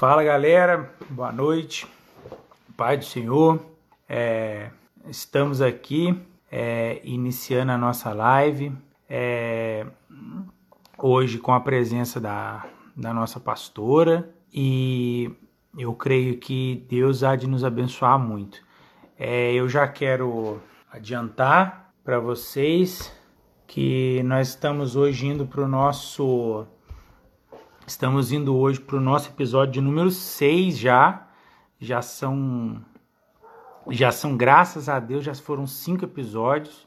Fala galera, boa noite, Pai do Senhor. É, estamos aqui é, iniciando a nossa live é, hoje com a presença da, da nossa pastora e eu creio que Deus há de nos abençoar muito. É, eu já quero adiantar para vocês que nós estamos hoje indo para o nosso Estamos indo hoje para o nosso episódio de número 6 já. Já são. Já são, graças a Deus, já foram cinco episódios.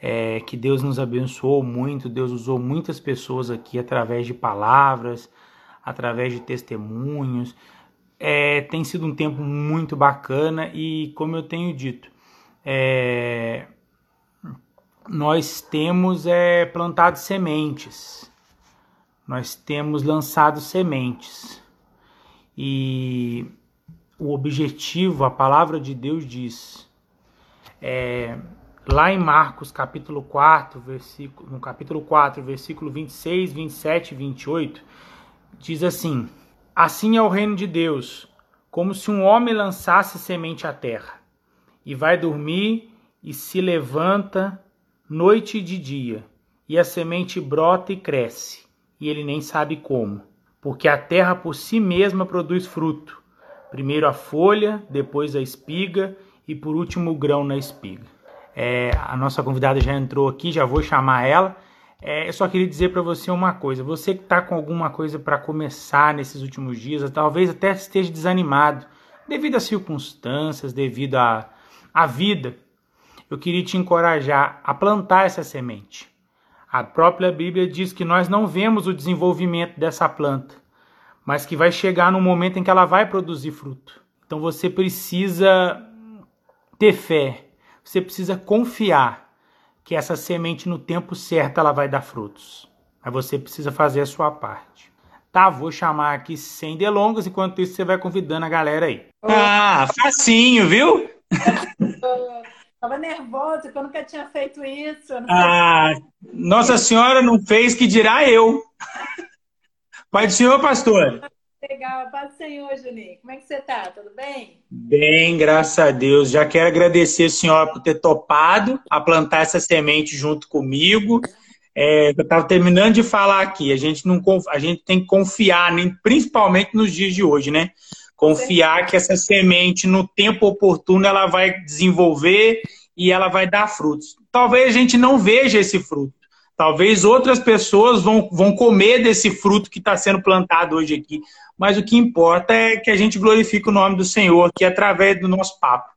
É, que Deus nos abençoou muito, Deus usou muitas pessoas aqui através de palavras, através de testemunhos. É, tem sido um tempo muito bacana e, como eu tenho dito, é, nós temos é, plantado sementes nós temos lançado sementes. E o objetivo, a palavra de Deus diz, é, lá em Marcos capítulo 4, versículo, no capítulo 4, versículo 26, 27 e 28, diz assim: Assim é o reino de Deus, como se um homem lançasse semente à terra, e vai dormir e se levanta noite e de dia, e a semente brota e cresce e ele nem sabe como, porque a terra por si mesma produz fruto, primeiro a folha, depois a espiga e por último o grão na espiga. É, a nossa convidada já entrou aqui, já vou chamar ela. É, eu só queria dizer para você uma coisa: você que está com alguma coisa para começar nesses últimos dias, talvez até esteja desanimado devido às circunstâncias, devido à, à vida, eu queria te encorajar a plantar essa semente. A própria Bíblia diz que nós não vemos o desenvolvimento dessa planta, mas que vai chegar no momento em que ela vai produzir fruto. Então você precisa ter fé, você precisa confiar que essa semente no tempo certo ela vai dar frutos. Mas você precisa fazer a sua parte. Tá, vou chamar aqui sem delongas, enquanto isso você vai convidando a galera aí. Ah, facinho, viu? Estava nervosa, porque eu nunca tinha feito isso. Ah, Nossa Senhora não fez, que dirá eu. Pai do Senhor, pastor. Legal, Pai do Senhor, Juninho. Como é que você está? Tudo bem? Bem, graças a Deus. Já quero agradecer a senhora por ter topado a plantar essa semente junto comigo. É, eu estava terminando de falar aqui, a gente, não, a gente tem que confiar, principalmente nos dias de hoje, né? Confiar que essa semente, no tempo oportuno, ela vai desenvolver e ela vai dar frutos. Talvez a gente não veja esse fruto. Talvez outras pessoas vão, vão comer desse fruto que está sendo plantado hoje aqui. Mas o que importa é que a gente glorifique o nome do Senhor aqui através do nosso papo.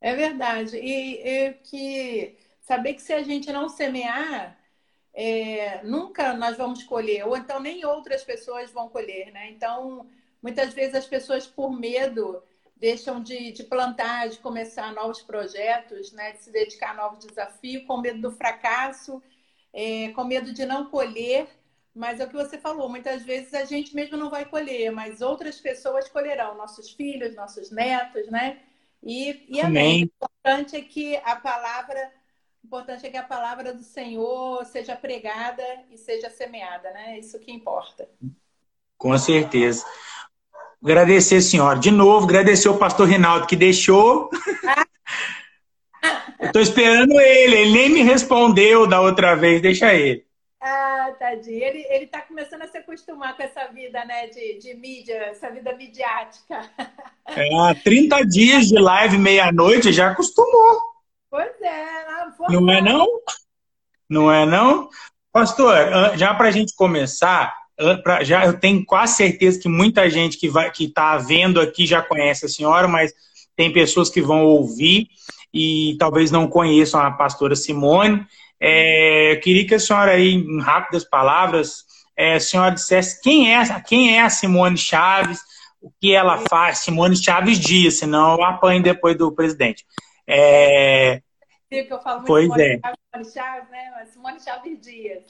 É verdade. E, e que saber que se a gente não semear, é, nunca nós vamos colher, ou então nem outras pessoas vão colher, né? Então, Muitas vezes as pessoas, por medo, deixam de, de, plantar, de começar novos projetos, né? de se dedicar a novos desafios, com medo do fracasso, é, com medo de não colher. Mas é o que você falou, muitas vezes a gente mesmo não vai colher, mas outras pessoas colherão, nossos filhos, nossos netos, né? E, e amém. O importante é que a palavra, importante é que a palavra do Senhor seja pregada e seja semeada, né? Isso que importa. Com certeza. Agradecer, senhora. De novo, agradecer o pastor Rinaldo que deixou. Estou esperando ele, ele nem me respondeu da outra vez, deixa ele. Ah, tadinho. Ele, ele tá começando a se acostumar com essa vida, né, de, de mídia, essa vida midiática. É, 30 dias de live meia-noite já acostumou. Pois é. Não, não é não? Não é não? Pastor, já para a gente começar, já eu tenho quase certeza que muita gente que vai que está vendo aqui já conhece a senhora, mas tem pessoas que vão ouvir e talvez não conheçam a pastora Simone. É, eu queria que a senhora aí, em rápidas palavras, é, a senhora dissesse quem é, quem é a Simone Chaves, o que ela faz, Simone Chaves Dias, senão eu apanho depois do presidente. É, que eu falo muito pois Simone é. Chaves, né? Simone Chaves Dias.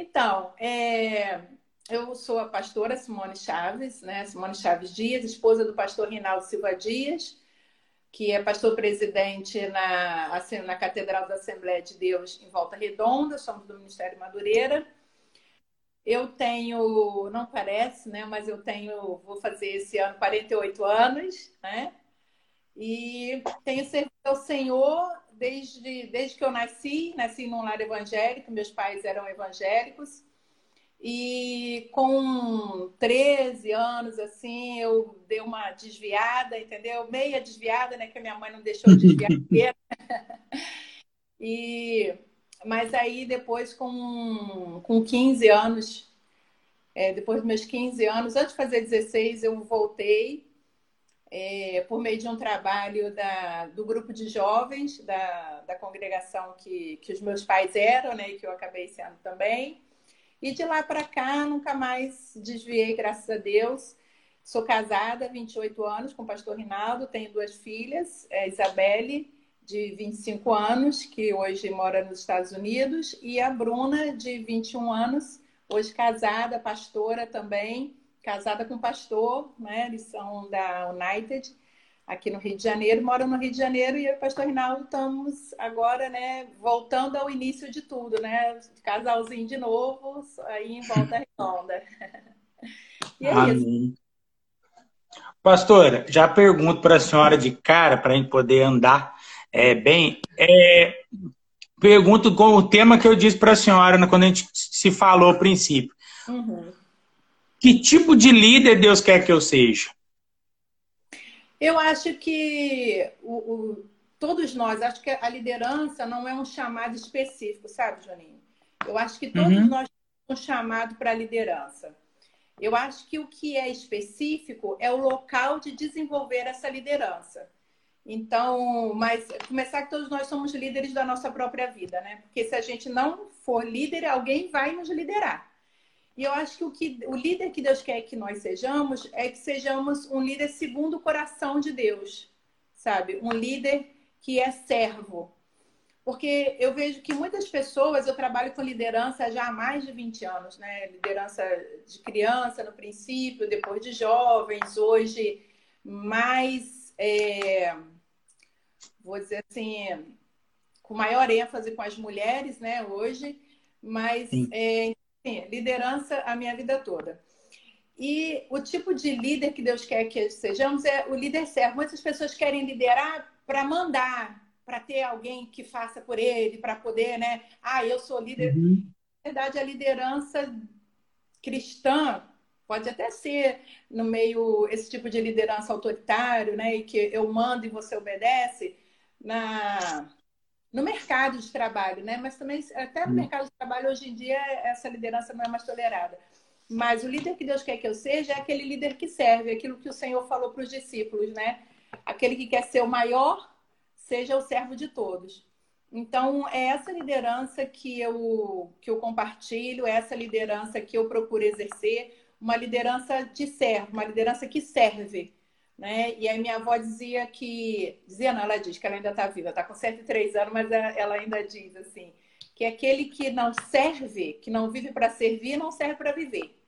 Então, é, eu sou a pastora Simone Chaves, né? Simone Chaves Dias, esposa do pastor Rinaldo Silva Dias, que é pastor presidente na, assim, na Catedral da Assembleia de Deus em Volta Redonda, somos do Ministério Madureira. Eu tenho, não parece, né? Mas eu tenho, vou fazer esse ano 48 anos, né? E tenho servido ao Senhor desde, desde que eu nasci. Nasci num lar evangélico, meus pais eram evangélicos. E com 13 anos, assim, eu dei uma desviada, entendeu? Meia desviada, né? Que a minha mãe não deixou de desviar. e, mas aí, depois, com, com 15 anos, é, depois dos meus 15 anos, antes de fazer 16, eu voltei é, por meio de um trabalho da, do grupo de jovens da, da congregação que, que os meus pais eram, né? E que eu acabei sendo também. E de lá para cá, nunca mais desviei, graças a Deus. Sou casada há 28 anos com o pastor Rinaldo, tenho duas filhas, a é Isabelle, de 25 anos, que hoje mora nos Estados Unidos, e a Bruna, de 21 anos, hoje casada, pastora também, casada com pastor, né? Eles são da United aqui no Rio de Janeiro, moram no Rio de Janeiro e eu e o pastor Rinaldo estamos agora, né, voltando ao início de tudo, né? Casalzinho de novo, aí em volta redonda. e é Amém. isso. Pastora, já pergunto para a senhora de cara, para a gente poder andar é, bem. É, pergunto com o tema que eu disse para a senhora quando a gente se falou a princípio. Uhum. Que tipo de líder Deus quer que eu seja? Eu acho que o, o, todos nós, acho que a liderança não é um chamado específico, sabe, Joninho? Eu acho que todos uhum. nós temos um chamado para a liderança. Eu acho que o que é específico é o local de desenvolver essa liderança. Então, mas começar que todos nós somos líderes da nossa própria vida, né? Porque se a gente não for líder, alguém vai nos liderar. E eu acho que o, que o líder que Deus quer que nós sejamos é que sejamos um líder segundo o coração de Deus, sabe? Um líder que é servo. Porque eu vejo que muitas pessoas, eu trabalho com liderança já há mais de 20 anos, né? Liderança de criança no princípio, depois de jovens, hoje mais, é, vou dizer assim, com maior ênfase com as mulheres, né? Hoje, mas é, liderança a minha vida toda. E o tipo de líder que Deus quer que sejamos é o líder servo. Muitas pessoas querem liderar para mandar, para ter alguém que faça por ele, para poder, né? Ah, eu sou líder. Uhum. Na verdade, a liderança cristã pode até ser no meio esse tipo de liderança autoritário, né? E que eu mando e você obedece. Na no mercado de trabalho, né? Mas também até no hum. mercado de trabalho hoje em dia essa liderança não é mais tolerada. Mas o líder que Deus quer que eu seja é aquele líder que serve, aquilo que o Senhor falou para os discípulos, né? Aquele que quer ser o maior, seja o servo de todos. Então, é essa liderança que eu, que eu compartilho, é essa liderança que eu procuro exercer, uma liderança de servo, uma liderança que serve, né? E aí minha avó dizia que. Dizia, não, ela diz que ela ainda está viva, está com 103 anos, mas ela ainda diz assim: que aquele que não serve, que não vive para servir, não serve para viver.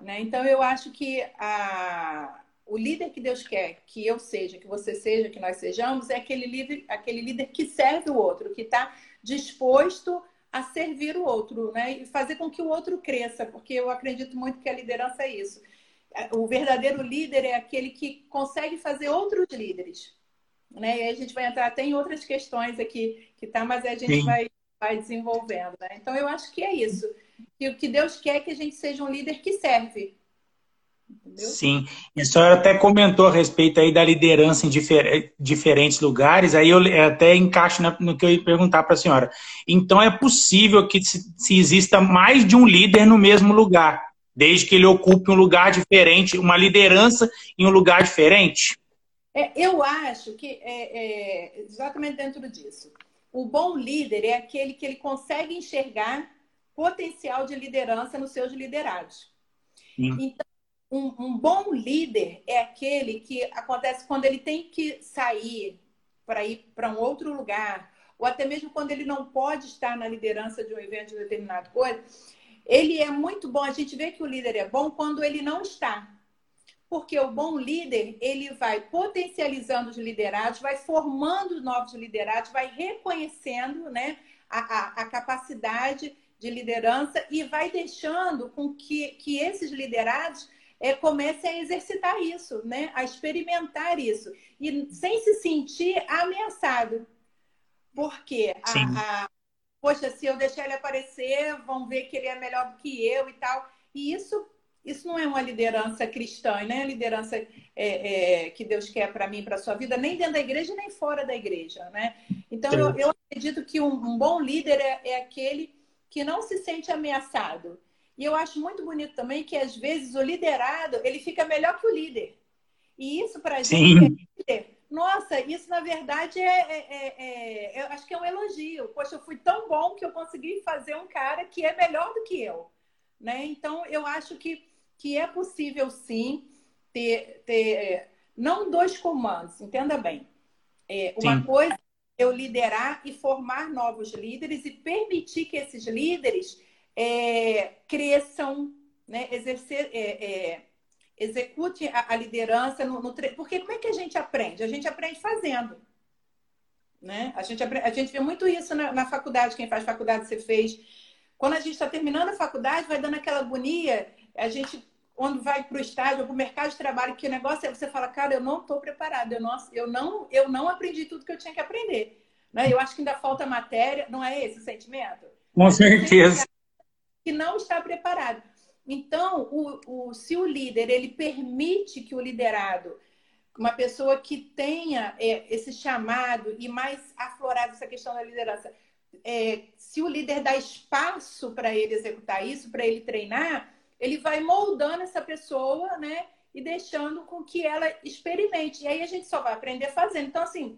Né? Então eu acho que a, o líder que Deus quer que eu seja, que você seja, que nós sejamos, é aquele líder, aquele líder que serve o outro, que está disposto a servir o outro, né? E fazer com que o outro cresça, porque eu acredito muito que a liderança é isso o verdadeiro líder é aquele que consegue fazer outros líderes. Né? E aí a gente vai entrar até em outras questões aqui que tá, mas a gente vai, vai desenvolvendo. Né? Então eu acho que é isso. Que o que Deus quer é que a gente seja um líder que serve. Entendeu? Sim, e a senhora até comentou a respeito aí da liderança em difer diferentes lugares, aí eu até encaixo no que eu ia perguntar para a senhora. Então é possível que se, se exista mais de um líder no mesmo lugar desde que ele ocupe um lugar diferente, uma liderança em um lugar diferente? É, eu acho que é, é, exatamente dentro disso. O bom líder é aquele que ele consegue enxergar potencial de liderança nos seus liderados. Sim. Então, um, um, bom líder é aquele que acontece quando ele tem que sair para ir para um outro lugar, ou até mesmo quando ele não pode estar na liderança de um evento de determinada coisa, ele é muito bom. A gente vê que o líder é bom quando ele não está. Porque o bom líder, ele vai potencializando os liderados, vai formando novos liderados, vai reconhecendo né, a, a, a capacidade de liderança e vai deixando com que, que esses liderados é, comecem a exercitar isso, né? a experimentar isso, e sem se sentir ameaçado. Porque a, a, poxa, se eu deixar ele aparecer, vão ver que ele é melhor do que eu e tal. E isso, isso não é uma liderança cristã, né? A liderança é, é, que Deus quer para mim, para sua vida, nem dentro da igreja, nem fora da igreja, né? Então, eu, eu, acredito que um, um bom líder é, é aquele que não se sente ameaçado. E eu acho muito bonito também que, às vezes, o liderado ele fica melhor que o líder. E isso, para a gente, é nossa, isso na verdade é, é, é, é, eu acho que é um elogio. Poxa, eu fui tão bom que eu consegui fazer um cara que é melhor do que eu. Né? Então, eu acho que, que é possível sim ter, ter não dois comandos, entenda bem. É, uma sim. coisa é eu liderar e formar novos líderes e permitir que esses líderes é, cresçam, né? exercer, é, é, execute a, a liderança no, no tre... porque como é que a gente aprende? A gente aprende fazendo. Né? A, gente, a gente vê muito isso na, na faculdade, quem faz faculdade você fez. Quando a gente está terminando a faculdade, vai dando aquela agonia, a gente, quando vai para o estágio, para o mercado de trabalho, que o negócio é você fala, cara, eu não estou preparado, eu não, eu, não, eu não aprendi tudo que eu tinha que aprender. Né? Eu acho que ainda falta matéria, não é esse o sentimento? Com certeza que não está preparado. Então, o, o, se o líder ele permite que o liderado, uma pessoa que tenha é, esse chamado e mais aflorado essa questão da liderança, é, se o líder dá espaço para ele executar isso, para ele treinar, ele vai moldando essa pessoa, né? E deixando com que ela experimente. E aí a gente só vai aprender fazendo. Então, assim,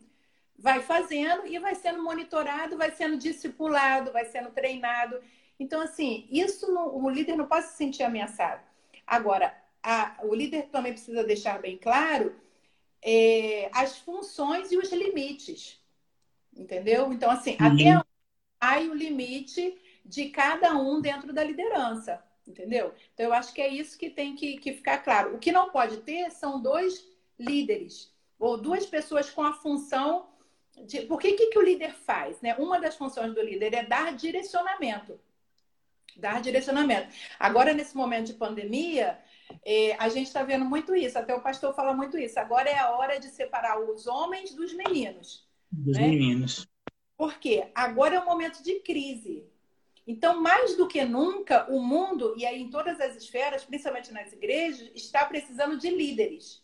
vai fazendo e vai sendo monitorado, vai sendo discipulado, vai sendo treinado. Então, assim, isso não, o líder não pode se sentir ameaçado. Agora, a, o líder também precisa deixar bem claro é, as funções e os limites. Entendeu? Então, assim, uhum. até onde vai o limite de cada um dentro da liderança. Entendeu? Então, eu acho que é isso que tem que, que ficar claro. O que não pode ter são dois líderes, ou duas pessoas com a função de. Porque que, que o líder faz? Né? Uma das funções do líder é dar direcionamento dar direcionamento. Agora, nesse momento de pandemia, é, a gente está vendo muito isso, até o pastor fala muito isso. Agora é a hora de separar os homens dos meninos. Dos né? meninos. Por quê? Agora é um momento de crise. Então, mais do que nunca, o mundo, e aí em todas as esferas, principalmente nas igrejas, está precisando de líderes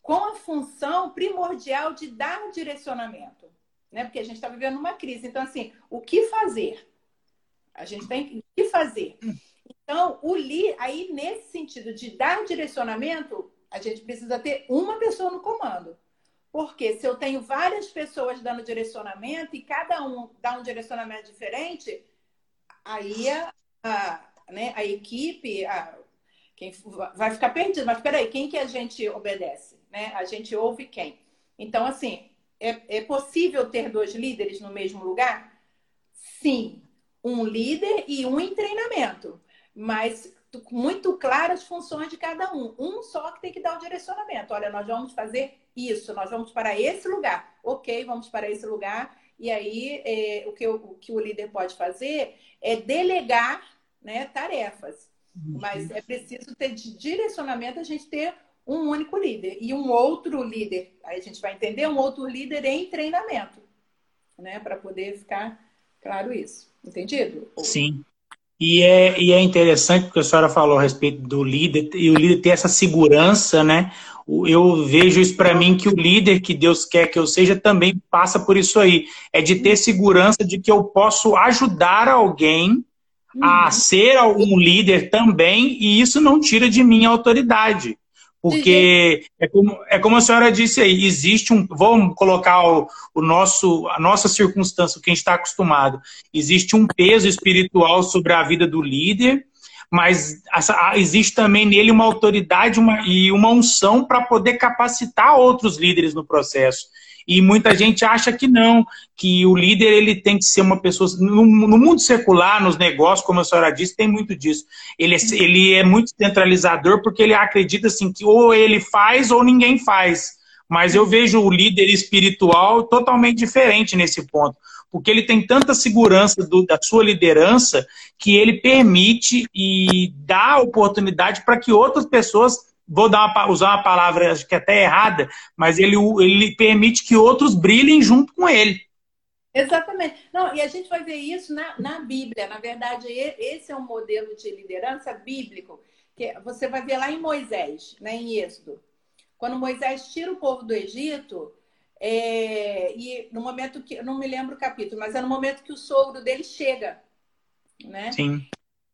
com a função primordial de dar direcionamento. Né? Porque a gente está vivendo uma crise. Então, assim, o que fazer? A gente tem que fazer. Então, o li, aí nesse sentido de dar direcionamento, a gente precisa ter uma pessoa no comando. Porque se eu tenho várias pessoas dando direcionamento e cada um dá um direcionamento diferente, aí a, a, né, a equipe a, quem, vai ficar perdido. Mas peraí, quem que a gente obedece? Né? A gente ouve quem? Então, assim, é, é possível ter dois líderes no mesmo lugar? Sim, um líder e um em treinamento, mas muito claras as funções de cada um. Um só que tem que dar o direcionamento. Olha, nós vamos fazer isso, nós vamos para esse lugar. Ok, vamos para esse lugar. E aí, é, o, que o, o que o líder pode fazer é delegar né, tarefas. Uhum. Mas é preciso ter de direcionamento a gente ter um único líder e um outro líder. Aí a gente vai entender um outro líder em treinamento, né? Para poder ficar claro isso. Entendido? Sim. E é, e é interessante porque a senhora falou a respeito do líder, e o líder ter essa segurança, né? Eu vejo isso para mim que o líder que Deus quer que eu seja também passa por isso aí. É de ter segurança de que eu posso ajudar alguém a uhum. ser um líder também, e isso não tira de mim a autoridade. Porque é como, é como a senhora disse aí, existe um. Vamos colocar o, o nosso, a nossa circunstância, o que a gente está acostumado. Existe um peso espiritual sobre a vida do líder, mas existe também nele uma autoridade uma, e uma unção para poder capacitar outros líderes no processo. E muita gente acha que não, que o líder ele tem que ser uma pessoa. No, no mundo secular, nos negócios, como a senhora disse, tem muito disso. Ele é, ele é muito centralizador porque ele acredita assim que ou ele faz ou ninguém faz. Mas eu vejo o líder espiritual totalmente diferente nesse ponto. porque ele tem tanta segurança do, da sua liderança que ele permite e dá oportunidade para que outras pessoas, vou dar uma, usar uma palavra acho que até errada, mas ele, ele permite que outros brilhem junto com ele. Exatamente. Não, e a gente vai ver isso na, na Bíblia. Na verdade, esse é um modelo de liderança bíblico que você vai ver lá em Moisés, né, em Êxodo. Quando Moisés tira o povo do Egito, é, e no momento que, não me lembro o capítulo, mas é no momento que o sogro dele chega, né? Sim.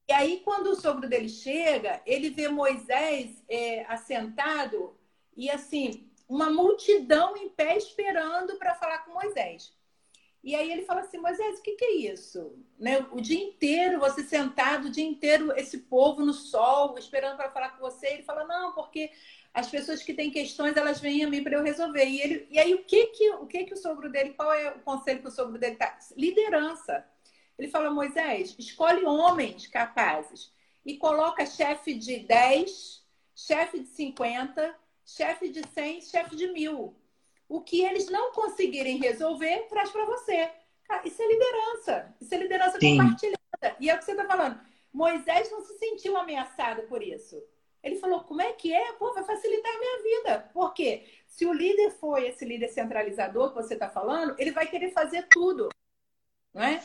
E aí, quando o sogro dele chega, ele vê Moisés é, assentado e, assim, uma multidão em pé esperando para falar com Moisés. E aí ele fala assim, Moisés, o que, que é isso? Né? O dia inteiro, você sentado, o dia inteiro, esse povo no sol, esperando para falar com você. Ele fala, não, porque as pessoas que têm questões, elas vêm a mim para eu resolver. E, ele, e aí, o que que, o que que o sogro dele, qual é o conselho que o sogro dele tá? Liderança. Ele fala, Moisés, escolhe homens capazes e coloca chefe de 10, chefe de 50, chefe de 100, chefe de mil. O que eles não conseguirem resolver, traz para você. isso é liderança. Isso é liderança Sim. compartilhada. E é o que você está falando. Moisés não se sentiu ameaçado por isso. Ele falou: como é que é? Pô, vai facilitar a minha vida. Por quê? Se o líder for esse líder centralizador que você está falando, ele vai querer fazer tudo. Não é?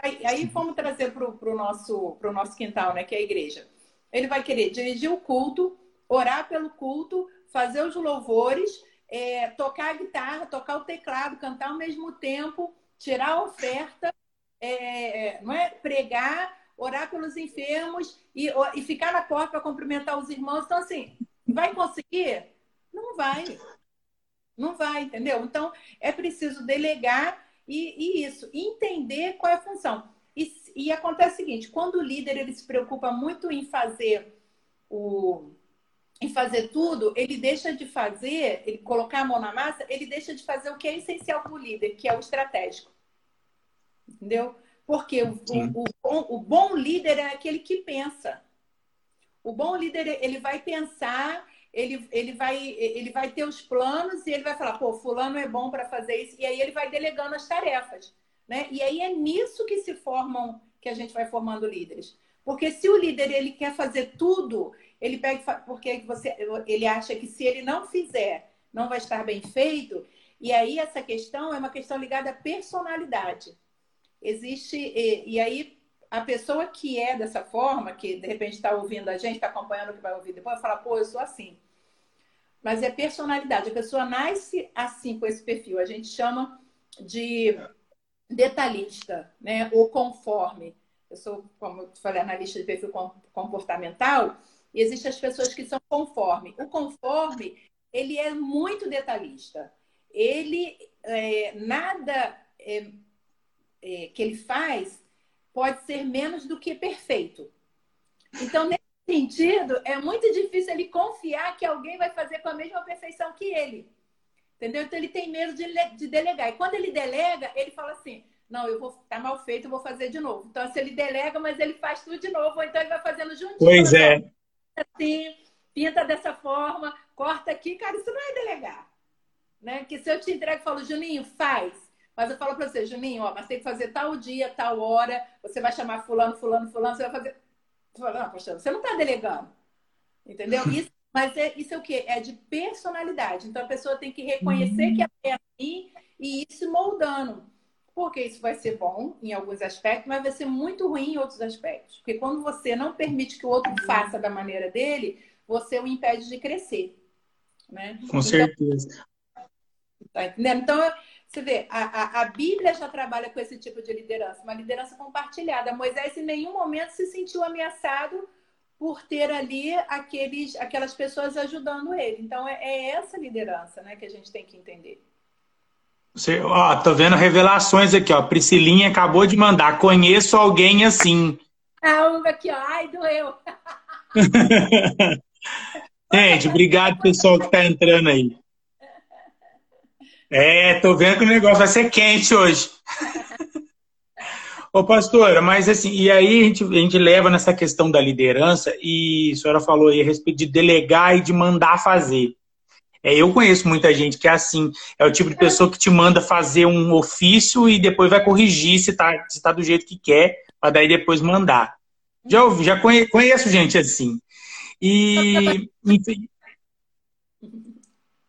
Vai... aí vamos trazer para o nosso, nosso quintal, né, que é a igreja. Ele vai querer dirigir o culto, orar pelo culto, fazer os louvores, é, tocar a guitarra, tocar o teclado, cantar ao mesmo tempo, tirar a oferta, é, não é? pregar, orar pelos enfermos e, e ficar na porta para cumprimentar os irmãos. Então, assim, vai conseguir? Não vai. Não vai, entendeu? Então, é preciso delegar e, e isso, entender qual é a função. E, e acontece o seguinte, quando o líder ele se preocupa muito em fazer o, em fazer tudo, ele deixa de fazer, ele colocar a mão na massa, ele deixa de fazer o que é essencial para o líder, que é o estratégico. Entendeu? Porque o, o, o, o, bom líder é aquele que pensa. O bom líder, ele vai pensar, ele, ele, vai, ele vai ter os planos e ele vai falar, pô, fulano é bom para fazer isso. E aí ele vai delegando as tarefas. Né? E aí é nisso que se formam, que a gente vai formando líderes. Porque se o líder ele quer fazer tudo, ele pega porque você, ele acha que se ele não fizer, não vai estar bem feito. E aí essa questão é uma questão ligada à personalidade. Existe e, e aí a pessoa que é dessa forma, que de repente está ouvindo a gente, está acompanhando o que vai ouvir depois, vai falar, pô, eu sou assim. Mas é personalidade. A pessoa nasce assim, com esse perfil. A gente chama de detalhista, né? Ou conforme. Eu sou, como eu falei, analista de perfil comportamental. E existem as pessoas que são conforme. O conforme, ele é muito detalhista. Ele, é, nada é, é, que ele faz pode ser menos do que perfeito. Então, nesse sentido, é muito difícil ele confiar que alguém vai fazer com a mesma perfeição que ele. Entendeu? Então, ele tem medo de, de delegar. E quando ele delega, ele fala assim: não, eu vou tá mal feito, eu vou fazer de novo. Então, se ele delega, mas ele faz tudo de novo, ou então ele vai fazendo juntinho. Pois é assim, pinta dessa forma, corta aqui, cara, isso não é delegar. Né? Que se eu te entrego e falo, Juninho, faz. Mas eu falo para você, Juninho, ó, mas tem que fazer tal dia, tal hora, você vai chamar fulano, fulano, fulano, você vai fazer. Você fala, não, poxa, você não está delegando. Entendeu? Isso, mas é, isso é o quê? É de personalidade. Então a pessoa tem que reconhecer que é assim e ir se moldando porque isso vai ser bom em alguns aspectos, mas vai ser muito ruim em outros aspectos. Porque quando você não permite que o outro faça da maneira dele, você o impede de crescer. Né? Com então, certeza. Tá entendendo? Então, você vê, a, a, a, Bíblia já trabalha com esse tipo de liderança, uma liderança compartilhada. Moisés em nenhum momento se sentiu ameaçado por ter ali aqueles, aquelas pessoas ajudando ele. Então, é, é essa liderança né, que a gente tem que entender. Você, ó, tô vendo revelações aqui, ó. Priscilinha acabou de mandar. Conheço alguém assim. Ah, aqui, ó. Ai, doeu. Gente, obrigado pessoal que tá entrando aí. É, tô vendo que o negócio vai ser quente hoje. Ô, pastora, mas assim, e aí a gente, a gente leva nessa questão da liderança, e a senhora falou aí a respeito de delegar e de mandar fazer. É, eu conheço muita gente que é assim. É o tipo de pessoa que te manda fazer um ofício e depois vai corrigir se tá, se tá do jeito que quer, para daí depois mandar. Já ouvi, já conheço gente assim. E. Enfim.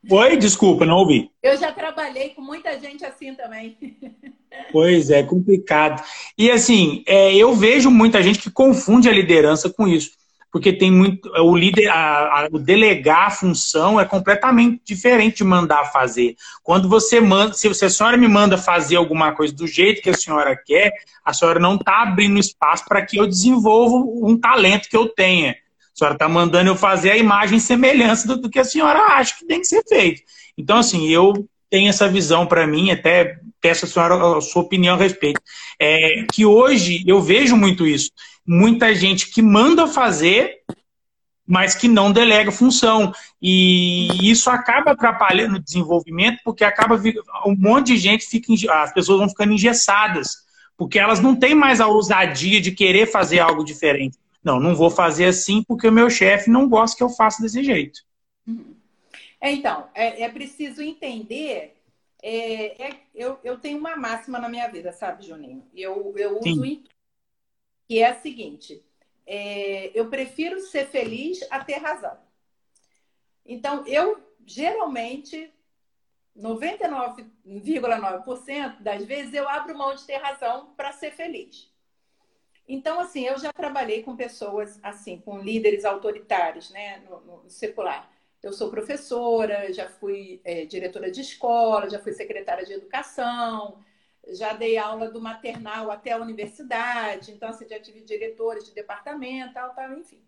Oi, desculpa, não ouvi. Eu já trabalhei com muita gente assim também. Pois é, complicado. E assim, é, eu vejo muita gente que confunde a liderança com isso porque tem muito. O líder, a, a, o delegar a função é completamente diferente de mandar fazer. Quando você manda, se, se a senhora me manda fazer alguma coisa do jeito que a senhora quer, a senhora não está abrindo espaço para que eu desenvolva um talento que eu tenha. A senhora está mandando eu fazer a imagem semelhança do, do que a senhora acha que tem que ser feito. Então, assim, eu tenho essa visão para mim, até peço a senhora a sua opinião a respeito. É, que hoje eu vejo muito isso muita gente que manda fazer, mas que não delega função. E isso acaba atrapalhando o desenvolvimento, porque acaba um monte de gente fica, as pessoas vão ficando engessadas, porque elas não têm mais a ousadia de querer fazer algo diferente. Não, não vou fazer assim porque o meu chefe não gosta que eu faça desse jeito. É, então, é, é preciso entender. É, é, eu, eu tenho uma máxima na minha vida, sabe, Juninho? Eu, eu uso em que é a seguinte: é, eu prefiro ser feliz a ter razão. Então, eu geralmente, 99,9% das vezes, eu abro mão de ter razão para ser feliz. Então, assim, eu já trabalhei com pessoas, assim, com líderes autoritários, né, no, no secular. Eu sou professora, já fui é, diretora de escola, já fui secretária de educação, já dei aula do maternal até a universidade, então assim, já tive diretores de departamento, tal, tal, enfim.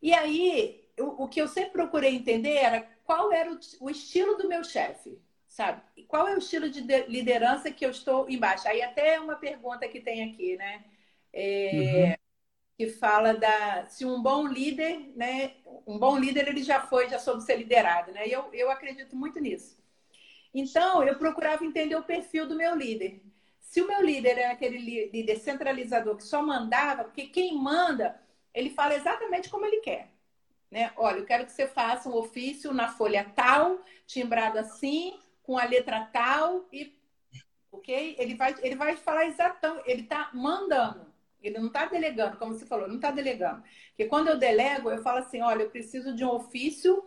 E aí, o, o que eu sempre procurei entender era qual era o, o estilo do meu chefe, sabe? E qual é o estilo de liderança que eu estou embaixo? Aí até uma pergunta que tem aqui, né? É, uhum. Que fala da se um bom líder, né? Um bom líder ele já foi, já soube ser liderado, né? E eu, eu acredito muito nisso. Então, eu procurava entender o perfil do meu líder. Se o meu líder era aquele líder centralizador que só mandava, porque quem manda, ele fala exatamente como ele quer. Né? Olha, eu quero que você faça um ofício na folha tal, timbrado assim, com a letra tal e ok? Ele vai, ele vai falar exatamente, ele está mandando. Ele não está delegando, como você falou, não está delegando. Porque quando eu delego, eu falo assim, olha, eu preciso de um ofício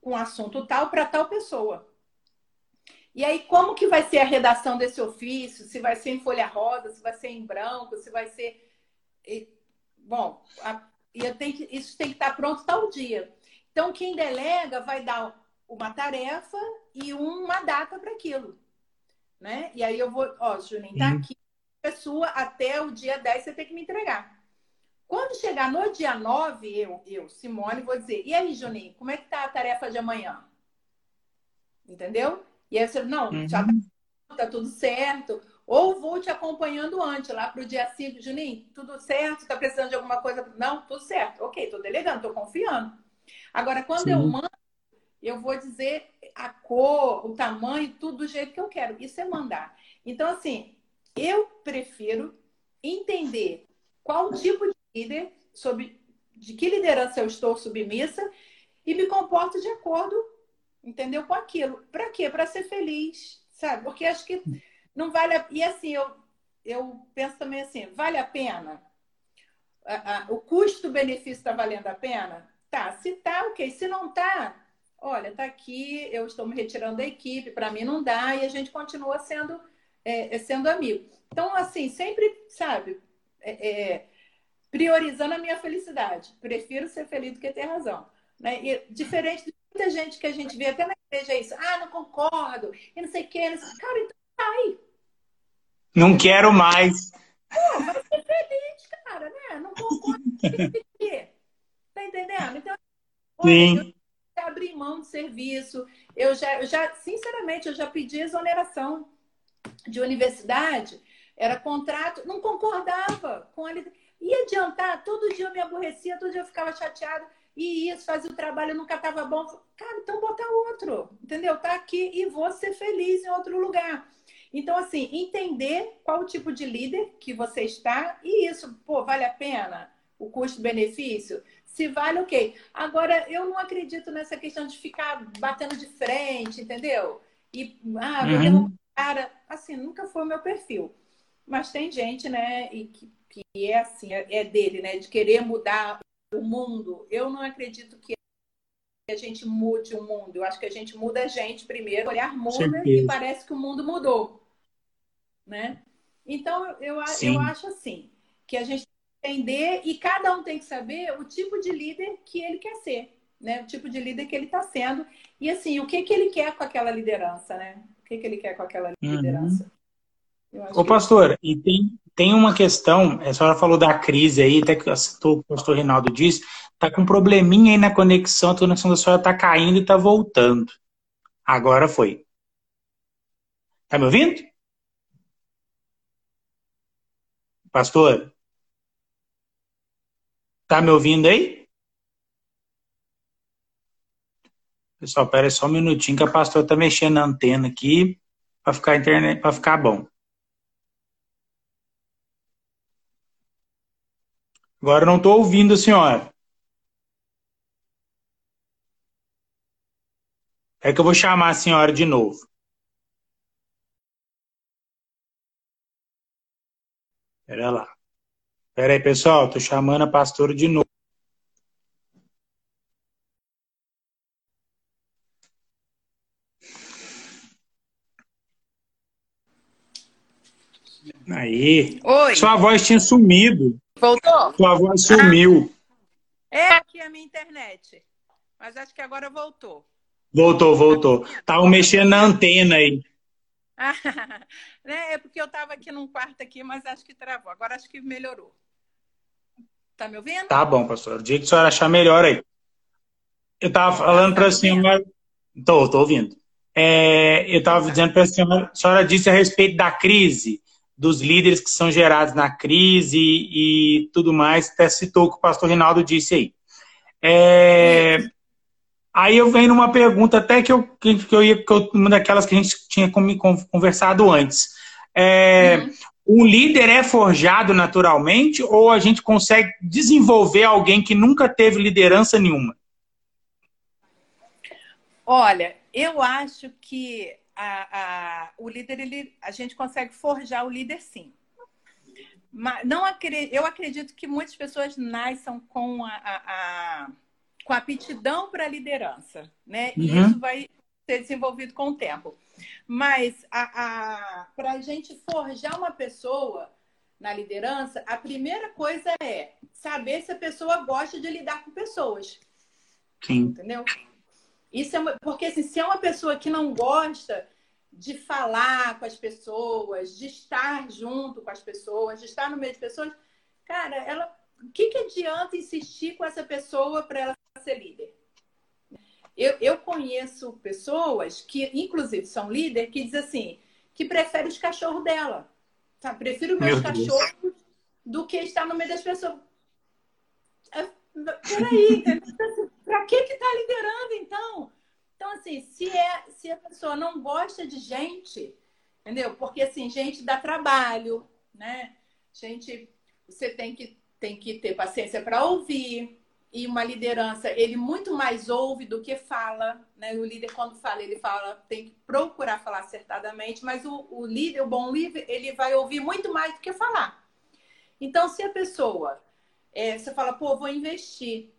com assunto tal para tal pessoa. E aí, como que vai ser a redação desse ofício? Se vai ser em folha rosa, se vai ser em branco, se vai ser. Bom, a... tenho que... isso tem que estar pronto tal dia. Então, quem delega vai dar uma tarefa e uma data para aquilo. Né? E aí eu vou, ó, Juninho, tá aqui, é sua, até o dia 10 você tem que me entregar. Quando chegar no dia 9, eu, eu, Simone, vou dizer, e aí, Juninho, como é que tá a tarefa de amanhã? Entendeu? E aí você, não, uhum. já tá, tá, tudo certo. Ou vou te acompanhando antes, lá para o dia 5, Juninho, tudo certo? Está precisando de alguma coisa? Não, tudo certo. Ok, estou delegando, estou confiando. Agora, quando Sim. eu mando, eu vou dizer a cor, o tamanho, tudo do jeito que eu quero. Isso é mandar. Então, assim, eu prefiro entender qual tipo de líder, sobre de que liderança eu estou submissa e me comporto de acordo entendeu? Com aquilo. Para quê? Para ser feliz, sabe? Porque acho que não vale a... E assim, eu, eu penso também assim, vale a pena? o custo-benefício está valendo a pena? Tá, se tá, ok. Se não tá, olha, tá aqui, eu estou me retirando da equipe, para mim não dá, e a gente continua sendo, é, é sendo amigo. Então, assim, sempre, sabe, é, é, priorizando a minha felicidade. Prefiro ser feliz do que ter razão. Né? E, diferente muita gente que a gente vê até na igreja é isso. Ah, não concordo. E não sei o que. Não sei... Cara, então sai. Não quero mais. Pô, vai ser feliz, cara, né? Não concordo. tá entendendo? Então, olha, eu já abri mão de serviço. Eu já, eu já, sinceramente, eu já pedi exoneração de universidade. Era contrato, não concordava com a. Ia adiantar, todo dia eu me aborrecia, todo dia eu ficava chateada e isso, fazia o trabalho, nunca estava bom. Cara, então bota outro, entendeu? Tá aqui e vou ser feliz em outro lugar. Então, assim, entender qual o tipo de líder que você está e isso, pô, vale a pena? O custo-benefício? Se vale, ok. Agora, eu não acredito nessa questão de ficar batendo de frente, entendeu? E, ah, uhum. Cara. Assim, nunca foi o meu perfil. Mas tem gente, né, e que, que é assim, é, é dele, né, de querer mudar o mundo. Eu não acredito que a gente mude o mundo. Eu acho que a gente muda a gente primeiro, olhar muda e parece que o mundo mudou, né? Então eu, eu, eu acho assim que a gente entender e cada um tem que saber o tipo de líder que ele quer ser, né? O tipo de líder que ele está sendo e assim o que que ele quer com aquela liderança, né? O que que ele quer com aquela uhum. liderança? Uhum. Ô, pastor, e tem, tem uma questão, a senhora falou da crise aí, até que citou, o pastor Rinaldo disse, tá com um probleminha aí na conexão, a conexão da senhora tá caindo e tá voltando. Agora foi. Tá me ouvindo? Pastor? Tá me ouvindo aí? Pessoal, espera só um minutinho que a pastora tá mexendo na antena aqui para ficar internet, para ficar bom. Agora não estou ouvindo a senhora. É que eu vou chamar a senhora de novo. Espera lá. Pera aí, pessoal, tô chamando a pastora de novo. Aí. Oi. Sua voz tinha sumido. Voltou? Sua voz sumiu. É aqui a minha internet. Mas acho que agora voltou. Voltou, voltou. Tava mexendo na antena aí. é porque eu estava aqui num quarto aqui, mas acho que travou. Agora acho que melhorou. Tá me ouvindo? Tá bom, pastor. O dia que a senhora achar melhor aí. Eu estava falando para a senhora. Estou, estou ouvindo. É, eu estava dizendo para a senhora, a senhora disse a respeito da crise, dos líderes que são gerados na crise e, tudo mais, até citou o que o pastor Rinaldo disse aí. É, aí eu venho numa pergunta até que eu, que eu ia, que eu, uma daquelas que a gente tinha conversado antes. É, uhum o líder é forjado naturalmente ou a gente consegue desenvolver alguém que nunca teve liderança nenhuma? Olha, eu acho que a, a, o líder, ele, a gente consegue forjar o líder sim. Mas não eu acredito que muitas pessoas nasçem com a, a com a aptidão para a liderança, né? Uhum. E isso vai ser desenvolvido com o tempo. Mas a, a, para a gente forjar uma pessoa na liderança, a primeira coisa é saber se a pessoa gosta de lidar com pessoas. Sim. Entendeu? Isso é porque assim, se é uma pessoa que não gosta de falar com as pessoas, de estar junto com as pessoas, de estar no meio de pessoas, cara, ela, o que, que adianta insistir com essa pessoa para ela ser líder? Eu, eu conheço pessoas que, inclusive, são líderes que dizem assim, que preferem os cachorros dela. Sabe? Prefiro meus Meu cachorros Deus. do que estar no meio das pessoas. É, peraí, para que que tá liderando, então? Então, assim, se, é, se a pessoa não gosta de gente, entendeu? Porque, assim, gente dá trabalho, né? Gente, você tem que, tem que ter paciência para ouvir, e uma liderança, ele muito mais ouve do que fala, né? O líder, quando fala, ele fala, tem que procurar falar acertadamente, mas o, o líder, o bom líder, ele vai ouvir muito mais do que falar. Então, se a pessoa, é, você fala, pô, vou investir.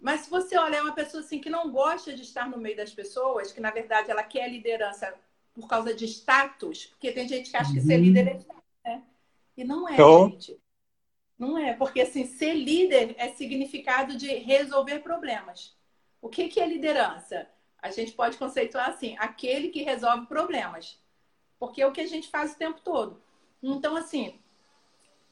Mas se você olha, é uma pessoa assim que não gosta de estar no meio das pessoas, que na verdade ela quer liderança por causa de status, porque tem gente que acha que ser líder é status, né? E não é, então... gente. Não é, porque assim, ser líder é significado de resolver problemas. O que, que é liderança? A gente pode conceituar assim, aquele que resolve problemas. Porque é o que a gente faz o tempo todo. Então, assim,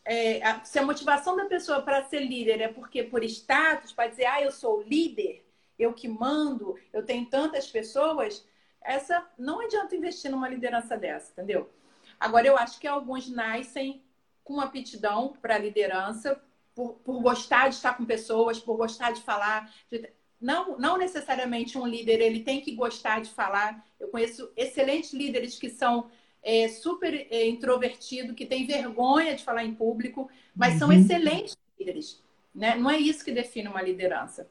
é, a, se a motivação da pessoa para ser líder é porque por status, para dizer, ah, eu sou líder, eu que mando, eu tenho tantas pessoas, essa não adianta investir numa liderança dessa, entendeu? Agora, eu acho que alguns nascem com aptidão para liderança, por, por, gostar de estar com pessoas, por gostar de falar. De... Não, não necessariamente um líder ele tem que gostar de falar. Eu conheço excelentes líderes que são é, super é, introvertidos, que têm vergonha de falar em público, mas uhum. são excelentes líderes. Né? Não é isso que define uma liderança.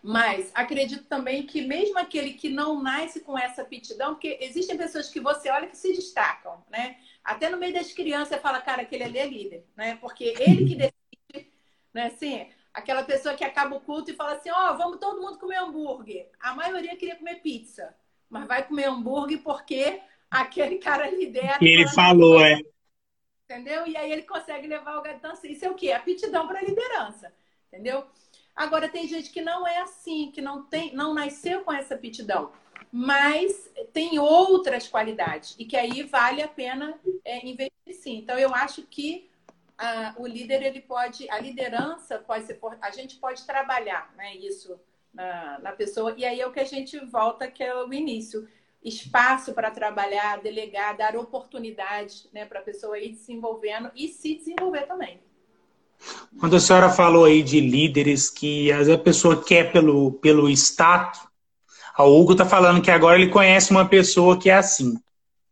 Mas acredito também que mesmo aquele que não nasce com essa aptidão, porque existem pessoas que você olha que se destacam, né? Até no meio das crianças fala, cara, aquele ali é líder, né? Porque ele que decide, né? Assim, aquela pessoa que acaba o culto e fala assim, ó, oh, vamos todo mundo comer hambúrguer. A maioria queria comer pizza, mas vai comer hambúrguer porque aquele cara lidera. Que ele falou, é. Entendeu? E aí ele consegue levar o gato. Então, assim, isso é o quê? Aptidão para liderança. Entendeu? Agora, tem gente que não é assim, que não, tem, não nasceu com essa aptidão, mas tem outras qualidades e que aí vale a pena é, investir sim. Então, eu acho que a, o líder, ele pode, a liderança pode ser, a gente pode trabalhar né, isso na, na pessoa, e aí é o que a gente volta, que é o início espaço para trabalhar, delegar, dar oportunidade né, para a pessoa ir desenvolvendo e se desenvolver também. Quando a senhora falou aí de líderes que às vezes a pessoa quer pelo, pelo status, o Hugo está falando que agora ele conhece uma pessoa que é assim.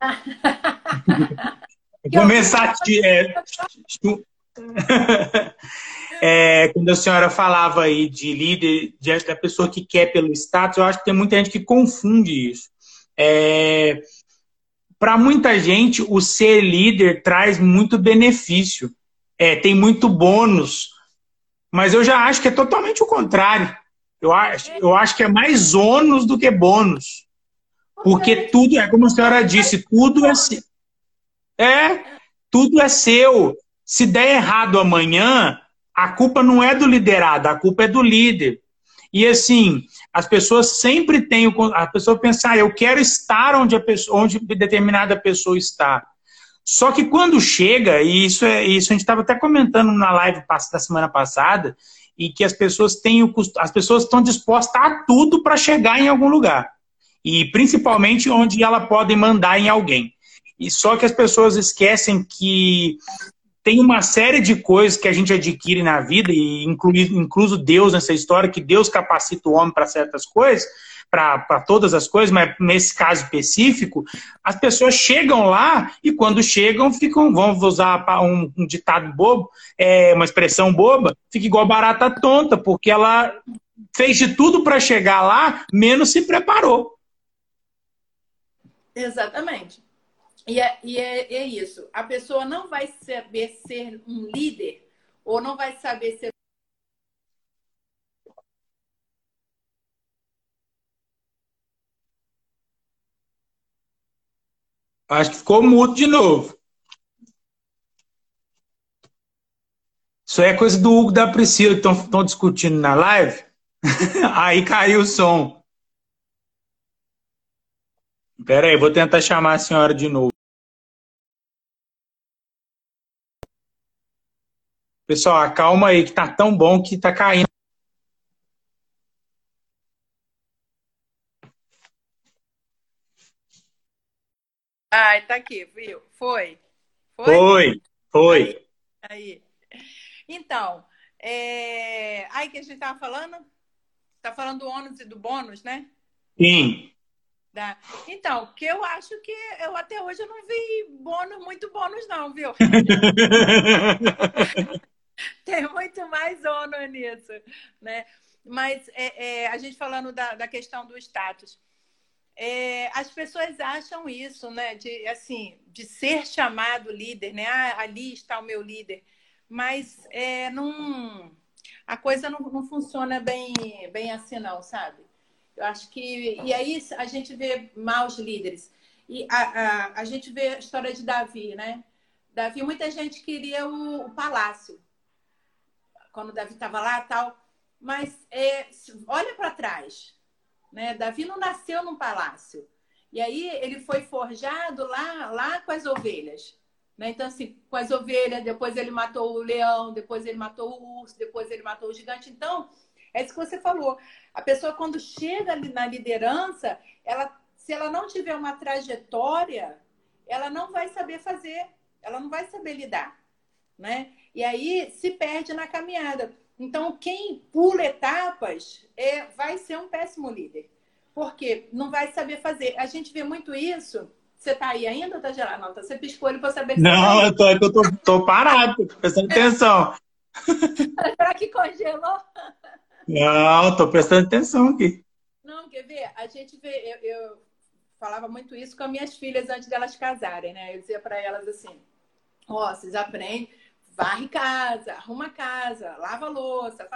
Começar a te, é, é, quando a senhora falava aí de líder, de, da pessoa que quer pelo status, eu acho que tem muita gente que confunde isso. É, Para muita gente, o ser líder traz muito benefício é, tem muito bônus. Mas eu já acho que é totalmente o contrário. Eu acho, eu acho que é mais ônus do que bônus. Porque tudo, é como a senhora disse, tudo é, é tudo é seu. Se der errado amanhã, a culpa não é do liderado, a culpa é do líder. E assim, as pessoas sempre têm a pessoa pensar, ah, eu quero estar onde a pessoa, onde determinada pessoa está. Só que quando chega, e isso é isso a gente estava até comentando na live da semana passada, e que as pessoas têm o as pessoas estão dispostas a tudo para chegar em algum lugar. E principalmente onde elas podem mandar em alguém. E só que as pessoas esquecem que tem uma série de coisas que a gente adquire na vida, e incluso Deus nessa história, que Deus capacita o homem para certas coisas, para todas as coisas, mas nesse caso específico, as pessoas chegam lá e quando chegam ficam, vamos usar um, um ditado bobo, é, uma expressão boba, fica igual barata tonta, porque ela fez de tudo para chegar lá, menos se preparou. Exatamente. E, é, e é, é isso. A pessoa não vai saber ser um líder ou não vai saber ser Acho que ficou mudo de novo. Isso é coisa do Hugo da Priscila que estão discutindo na live. aí caiu o som. Espera aí, vou tentar chamar a senhora de novo. Pessoal, acalma aí que tá tão bom que tá caindo. Ai, tá aqui, viu? Foi. Foi, foi. foi. Aí. Então, é... aí que a gente tava falando? Tá falando do ônus e do bônus, né? Sim. Da... Então, que eu acho que eu até hoje eu não vi bônus, muito bônus, não, viu? Tem muito mais ônus nisso, né? Mas é, é, a gente falando da, da questão do status. É, as pessoas acham isso, né? De, assim, de ser chamado líder, né? Ah, ali está o meu líder. Mas é, não, a coisa não, não funciona bem, bem assim, não, sabe? Eu acho que. E aí a gente vê maus líderes. E a, a, a gente vê a história de Davi, né? Davi, muita gente queria o, o palácio. Quando Davi estava lá tal. Mas é, olha para trás. Né? Davi não nasceu num palácio. E aí ele foi forjado lá, lá com as ovelhas. Né? Então, assim, com as ovelhas, depois ele matou o leão, depois ele matou o urso, depois ele matou o gigante. Então, é isso que você falou. A pessoa, quando chega na liderança, ela, se ela não tiver uma trajetória, ela não vai saber fazer, ela não vai saber lidar. Né? E aí se perde na caminhada. Então, quem pula etapas é, vai ser um péssimo líder. Porque não vai saber fazer. A gente vê muito isso. Você tá aí ainda tá gelado? Não, tá, você piscou ele para saber Não, tá eu tô, eu tô, tô parado, tô prestando atenção. Será que congelou? Não, tô prestando atenção aqui. Não, quer ver? A gente vê, eu, eu falava muito isso com as minhas filhas antes delas casarem, né? Eu dizia para elas assim: ó, oh, vocês aprendem, varre casa, arruma casa, lava louça.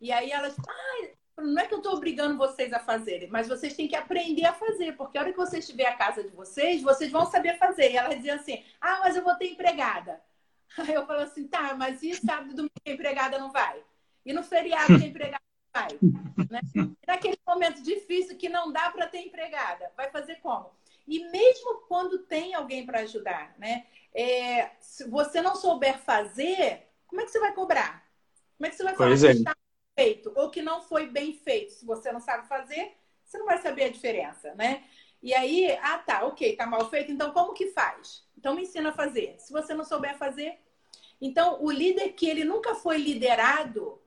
E aí elas, ah, não é que eu estou obrigando vocês a fazerem, mas vocês têm que aprender a fazer, porque a hora que vocês tiver a casa de vocês, vocês vão saber fazer. E elas diziam assim: ah, mas eu vou ter empregada. Aí eu falo assim: tá, mas e sábado domingo a empregada não vai? E no feriado a empregada vai? Né? naquele momento difícil que não dá para ter empregada, vai fazer como? E mesmo quando tem alguém para ajudar, né? É, se você não souber fazer, como é que você vai cobrar? Como é que você vai falar pois que é. está feito ou que não foi bem feito? Se você não sabe fazer, você não vai saber a diferença, né? E aí, ah, tá, ok, tá mal feito, então como que faz? Então me ensina a fazer. Se você não souber fazer, então o líder que ele nunca foi liderado,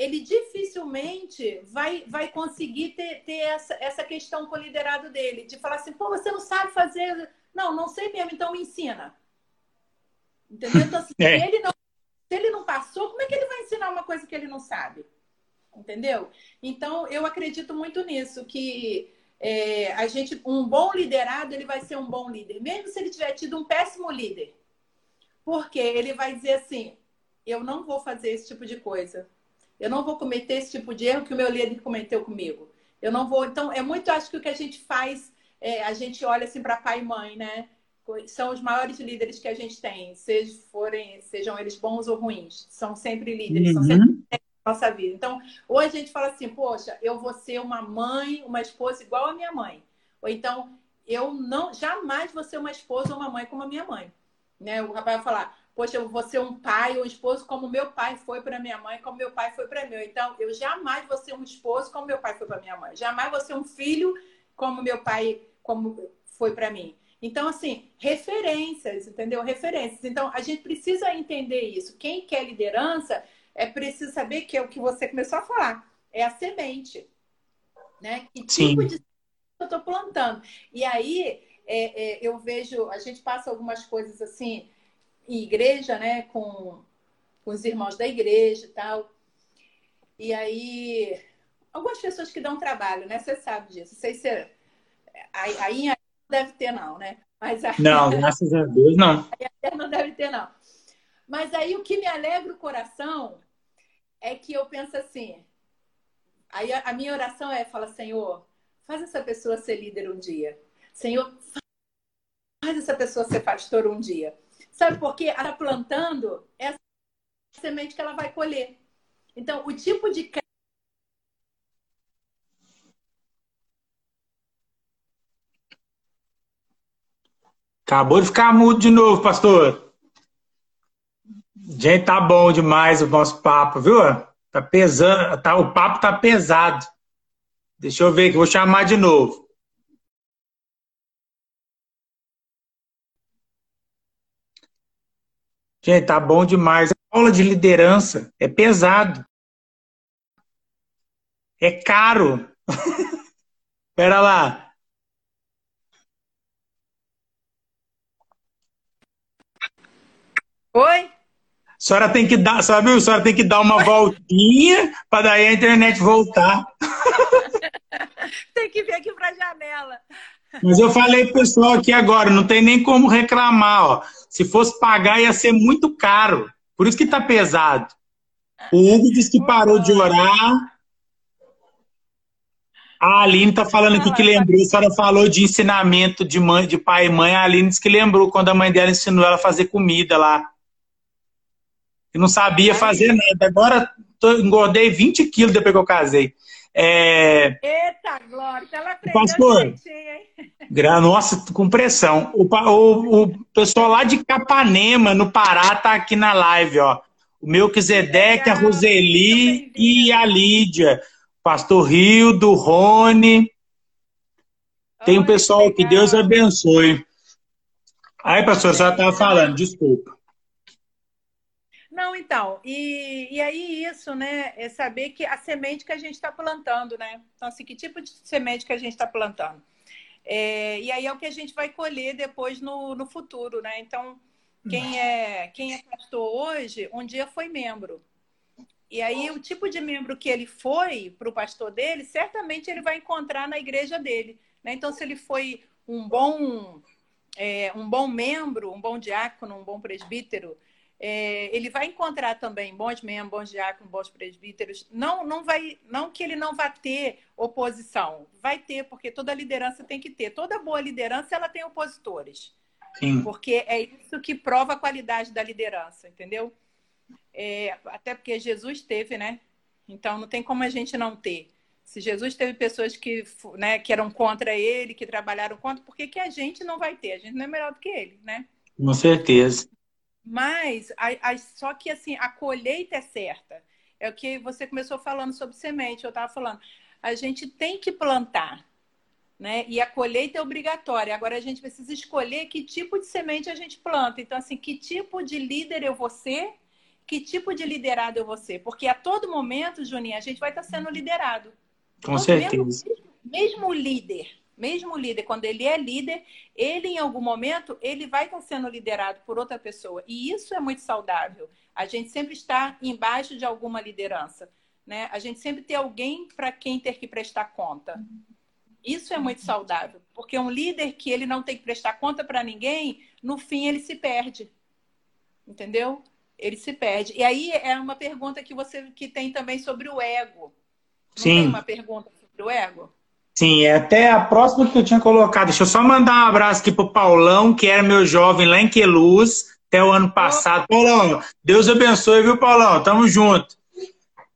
ele dificilmente vai, vai conseguir ter, ter essa, essa questão com o liderado dele, de falar assim, pô, você não sabe fazer. Não, não sei mesmo, então me ensina. Entendeu? Então, assim, é. se, ele não, se ele não passou, como é que ele vai ensinar uma coisa que ele não sabe? Entendeu? Então, eu acredito muito nisso, que é, a gente, um bom liderado, ele vai ser um bom líder, mesmo se ele tiver tido um péssimo líder. Porque ele vai dizer assim: eu não vou fazer esse tipo de coisa eu não vou cometer esse tipo de erro que o meu líder cometeu comigo. Eu não vou. Então, é muito, acho que o que a gente faz, é, a gente olha assim para pai e mãe, né? São os maiores líderes que a gente tem, sejam, forem, sejam eles bons ou ruins. São sempre líderes, uhum. são sempre nossa vida. Então, ou a gente fala assim, poxa, eu vou ser uma mãe, uma esposa igual a minha mãe. Ou então, eu não jamais vou ser uma esposa ou uma mãe como a minha mãe. Né? O rapaz vai falar, poxa, eu vou ser um pai ou um esposo como meu pai foi para minha mãe, como meu pai foi para mim. Então, eu jamais vou ser um esposo como meu pai foi para minha mãe. Jamais vou ser um filho como meu pai como foi para mim. Então, assim, referências, entendeu? Referências. Então, a gente precisa entender isso. Quem quer liderança é preciso saber que é o que você começou a falar, é a semente. Né? Que Sim. tipo de eu estou plantando? E aí, é, é, eu vejo, a gente passa algumas coisas assim, em igreja, né, com, com os irmãos da igreja e tal. E aí, algumas pessoas que dão trabalho, né? Você sabe disso. Não sei se aí não deve ter, não, né? Mas aí... Não, graças a Deus, não. Aí não deve ter, não. Mas aí o que me alegra o coração é que eu penso assim. Aí a minha oração é: fala, Senhor, faz essa pessoa ser líder um dia. Senhor, faz essa pessoa ser pastor um dia. Sabe por quê? Ela tá plantando essa semente que ela vai colher. Então, o tipo de Acabou de ficar mudo de novo, pastor. Gente, tá bom demais o nosso papo, viu? Tá pesando, tá, o papo tá pesado. Deixa eu ver que vou chamar de novo. Gente, tá bom demais. A aula de liderança é pesado. É caro. Pera lá. Oi? A senhora tem que dar, sabe, a senhora tem que dar uma Oi? voltinha para daí a internet voltar. tem que vir aqui para a janela. Mas eu falei pro pessoal aqui agora, não tem nem como reclamar, ó. Se fosse pagar, ia ser muito caro. Por isso que tá pesado. O Hugo disse que parou de orar. A Aline tá falando aqui que lembrou, a senhora falou de ensinamento de, mãe, de pai e mãe. A Aline disse que lembrou quando a mãe dela ensinou ela a fazer comida lá. E não sabia fazer nada. Agora tô, engordei 20 quilos depois que eu casei. É... Eita, Glória, ela Pastor, hein? Nossa, com pressão. O, o, o, pessoal lá de Capanema, no Pará, tá aqui na live, ó. O Melquisedeque, a Roseli e a Lídia. Pastor Rio, do Rony. Tem um pessoal que Deus abençoe. Aí, pastor, você já estava falando, desculpa. Então, e, e aí isso, né, é saber que a semente que a gente está plantando, né? Então, assim, que tipo de semente que a gente está plantando? É, e aí é o que a gente vai colher depois no, no futuro, né? Então, Quem é, quem é pastor hoje, um dia foi membro. E aí, o tipo de membro que ele foi para o pastor dele, certamente ele vai encontrar na igreja dele. Né? Então, se ele foi um bom, é, um bom membro, um bom diácono, um bom presbítero, é, ele vai encontrar também bons membros, bons diáconos, bons presbíteros. Não, não, vai, não que ele não vá ter oposição, vai ter, porque toda liderança tem que ter. Toda boa liderança ela tem opositores. Sim. Porque é isso que prova a qualidade da liderança, entendeu? É, até porque Jesus teve, né? Então não tem como a gente não ter. Se Jesus teve pessoas que, né, que eram contra ele, que trabalharam contra, por que, que a gente não vai ter? A gente não é melhor do que ele, né? Com certeza. Mas, a, a, só que assim, a colheita é certa. É o que você começou falando sobre semente, eu estava falando. A gente tem que plantar, né? E a colheita é obrigatória. Agora a gente precisa escolher que tipo de semente a gente planta. Então, assim, que tipo de líder eu vou ser que tipo de liderado eu vou ser. Porque a todo momento, Juninho, a gente vai estar sendo liderado. Com certeza. Mesmo, mesmo líder, mesmo o líder, quando ele é líder, ele em algum momento, ele vai estar sendo liderado por outra pessoa. E isso é muito saudável. A gente sempre está embaixo de alguma liderança. Né? A gente sempre tem alguém para quem ter que prestar conta. Isso é muito saudável, porque um líder que ele não tem que prestar conta para ninguém, no fim ele se perde. Entendeu? ele se perde. E aí é uma pergunta que você que tem também sobre o ego. Não Sim. tem uma pergunta sobre o ego? Sim, é até a próxima que eu tinha colocado. Deixa eu só mandar um abraço aqui pro Paulão, que era meu jovem lá em Queluz, até o ano passado. Oh. Paulão, Deus abençoe, viu, Paulão? Tamo junto.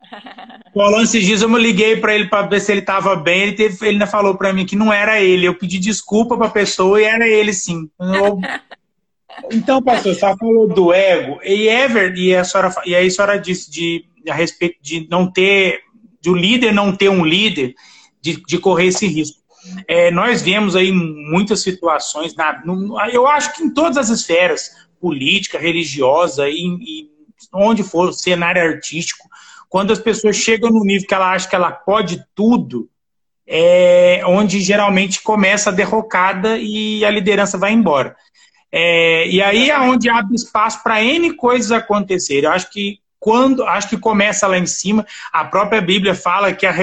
Paulão, esses dias eu me liguei para ele para ver se ele estava bem. Ele, teve, ele ainda falou para mim que não era ele. Eu pedi desculpa para a pessoa e era ele sim. Eu, Então, pastor, você falou do ego, e Ever, e, a senhora, e aí a senhora disse de, a respeito de não ter, de o líder não ter um líder, de, de correr esse risco. É, nós vemos aí muitas situações, na, no, eu acho que em todas as esferas, política, religiosa, e, e onde for, cenário artístico, quando as pessoas chegam no nível que ela acha que ela pode tudo, é onde geralmente começa a derrocada e a liderança vai embora. É, e aí é onde abre espaço para N coisas acontecerem. Eu acho que quando acho que começa lá em cima, a própria Bíblia fala que, a,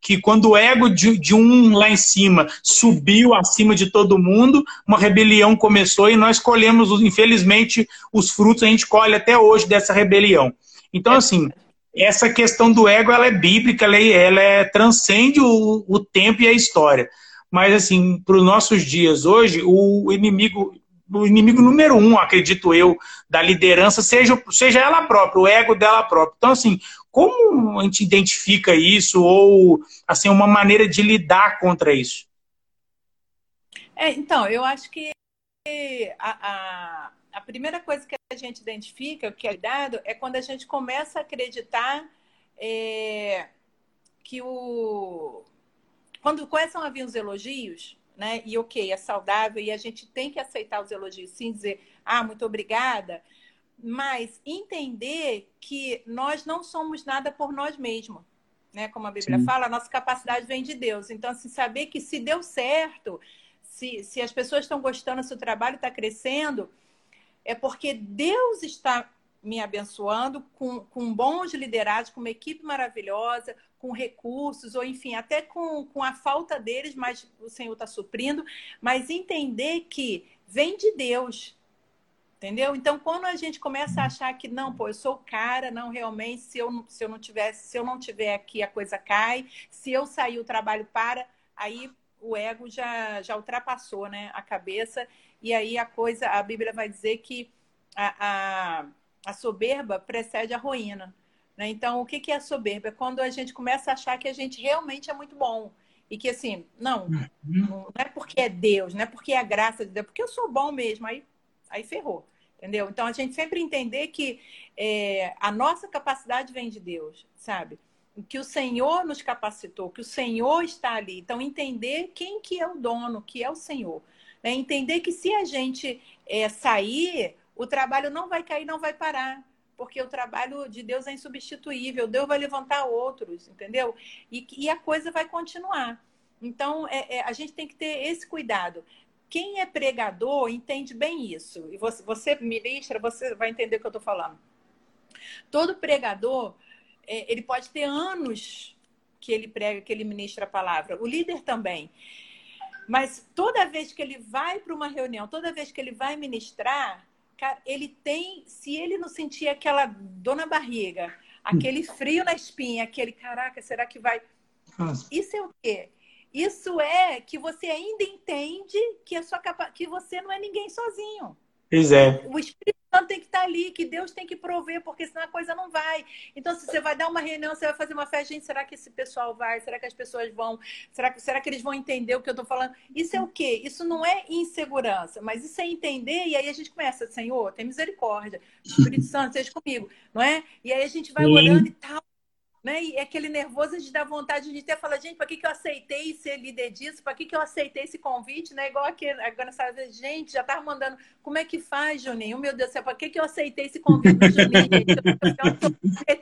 que quando o ego de, de, um lá em cima subiu acima de todo mundo, uma rebelião começou e nós colhemos, infelizmente, os frutos a gente colhe até hoje dessa rebelião. Então, assim, essa questão do ego ela é bíblica, ela, é, ela é, transcende o, o tempo e a história. Mas, assim, para os nossos dias hoje, o inimigo o inimigo número um, acredito eu, da liderança, seja, seja ela própria, o ego dela própria. Então, assim, como a gente identifica isso ou, assim, uma maneira de lidar contra isso? É, então, eu acho que a, a, a, primeira coisa que a gente identifica, o que é dado, é quando a gente começa a acreditar é, que o... Quando começam a vir os elogios, né? E ok, é saudável e a gente tem que aceitar os elogios, sim, dizer, ah, muito obrigada, mas entender que nós não somos nada por nós mesmos. Né? Como a Bíblia sim. fala, a nossa capacidade vem de Deus. Então, assim, saber que se deu certo, se, se as pessoas estão gostando, se o trabalho está crescendo, é porque Deus está me abençoando com, com bons liderados, com uma equipe maravilhosa, com recursos, ou enfim, até com, com a falta deles, mas o Senhor está suprindo, mas entender que vem de Deus. Entendeu? Então, quando a gente começa a achar que não, pô, eu sou cara, não realmente, se eu, se eu não tivesse, se eu não tiver aqui, a coisa cai, se eu sair, o trabalho para, aí o ego já, já ultrapassou né, a cabeça, e aí a coisa, a Bíblia vai dizer que a, a, a soberba precede a ruína. Né? Então, o que é a soberba? É quando a gente começa a achar que a gente realmente é muito bom. E que assim, não, uhum. não é porque é Deus, não é porque é a graça de Deus, é porque eu sou bom mesmo, aí, aí ferrou. Entendeu? Então a gente sempre entender que é, a nossa capacidade vem de Deus, sabe? Que o Senhor nos capacitou, que o Senhor está ali. Então, entender quem que é o dono, que é o Senhor. Né? Entender que se a gente é, sair, o trabalho não vai cair, não vai parar porque o trabalho de Deus é insubstituível, Deus vai levantar outros, entendeu? E, e a coisa vai continuar. Então, é, é, a gente tem que ter esse cuidado. quem é pregador entende bem isso. E você, você ministra, você vai entender o que eu estou falando. Todo pregador, é, ele pode ter anos que ele prega, que ele ministra a palavra. O líder também. Mas toda vez que ele vai para uma reunião, toda vez que ele vai ministrar, cara, ele tem, se ele não sentir aquela dor na barriga, aquele frio na espinha, aquele caraca, será que vai? Isso é o quê? Isso é que você ainda entende que a sua capa... que você não é ninguém sozinho. Pois é. O Espírito Santo tem que estar ali, que Deus tem que prover, porque senão a coisa não vai. Então, se você vai dar uma reunião, você vai fazer uma festa, gente, será que esse pessoal vai? Será que as pessoas vão? Será que, será que eles vão entender o que eu estou falando? Isso é o quê? Isso não é insegurança, mas isso é entender, e aí a gente começa, Senhor, tem misericórdia, Espírito Santo, seja comigo, não é? E aí a gente vai Sim. orando e tal. Né? E aquele nervoso de dar vontade de até falar, gente, para que, que eu aceitei ser líder disso? Para que, que eu aceitei esse convite? Né? Igual aqui, agora sabe, gente, já estava mandando, como é que faz, Juninho? Meu Deus do céu, para que, que eu aceitei esse convite do Juninho?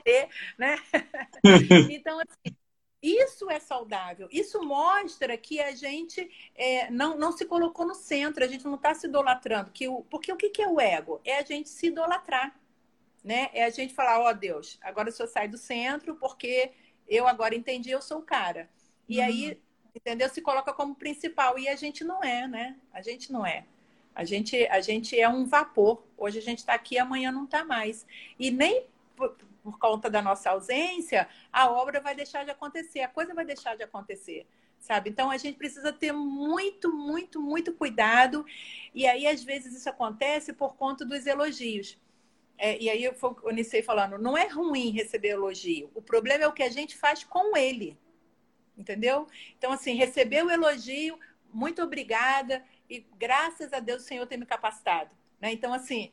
Eu, né? então, assim, isso é saudável. Isso mostra que a gente é, não, não se colocou no centro, a gente não está se idolatrando. Que o, porque o que, que é o ego? É a gente se idolatrar né? É a gente falar, ó oh, Deus, agora o senhor sai do centro porque eu agora entendi, eu sou o cara. E uhum. aí, entendeu? Se coloca como principal. E a gente não é, né? A gente não é. A gente, a gente é um vapor. Hoje a gente está aqui, amanhã não está mais. E nem por, por conta da nossa ausência, a obra vai deixar de acontecer, a coisa vai deixar de acontecer sabe? Então a gente precisa ter muito, muito, muito cuidado. E aí, às vezes, isso acontece por conta dos elogios. É, e aí eu, eu iniciei falando, não é ruim receber elogio. O problema é o que a gente faz com ele. Entendeu? Então, assim, receber o elogio, muito obrigada, e graças a Deus o Senhor tem me capacitado. Né? Então, assim,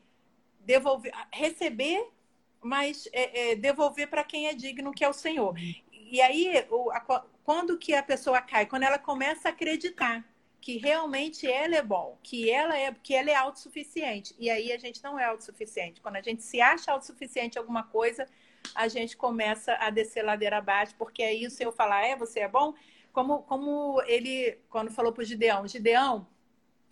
devolver, receber, mas é, é, devolver para quem é digno, que é o Senhor. E aí, o, a, quando que a pessoa cai? Quando ela começa a acreditar que realmente ela é bom, que ela é, que ela é autossuficiente. E aí a gente não é autossuficiente. Quando a gente se acha autossuficiente em alguma coisa, a gente começa a descer ladeira abaixo, porque aí o Senhor falar, é, você é bom? Como, como ele, quando falou para o Gideão, Gideão,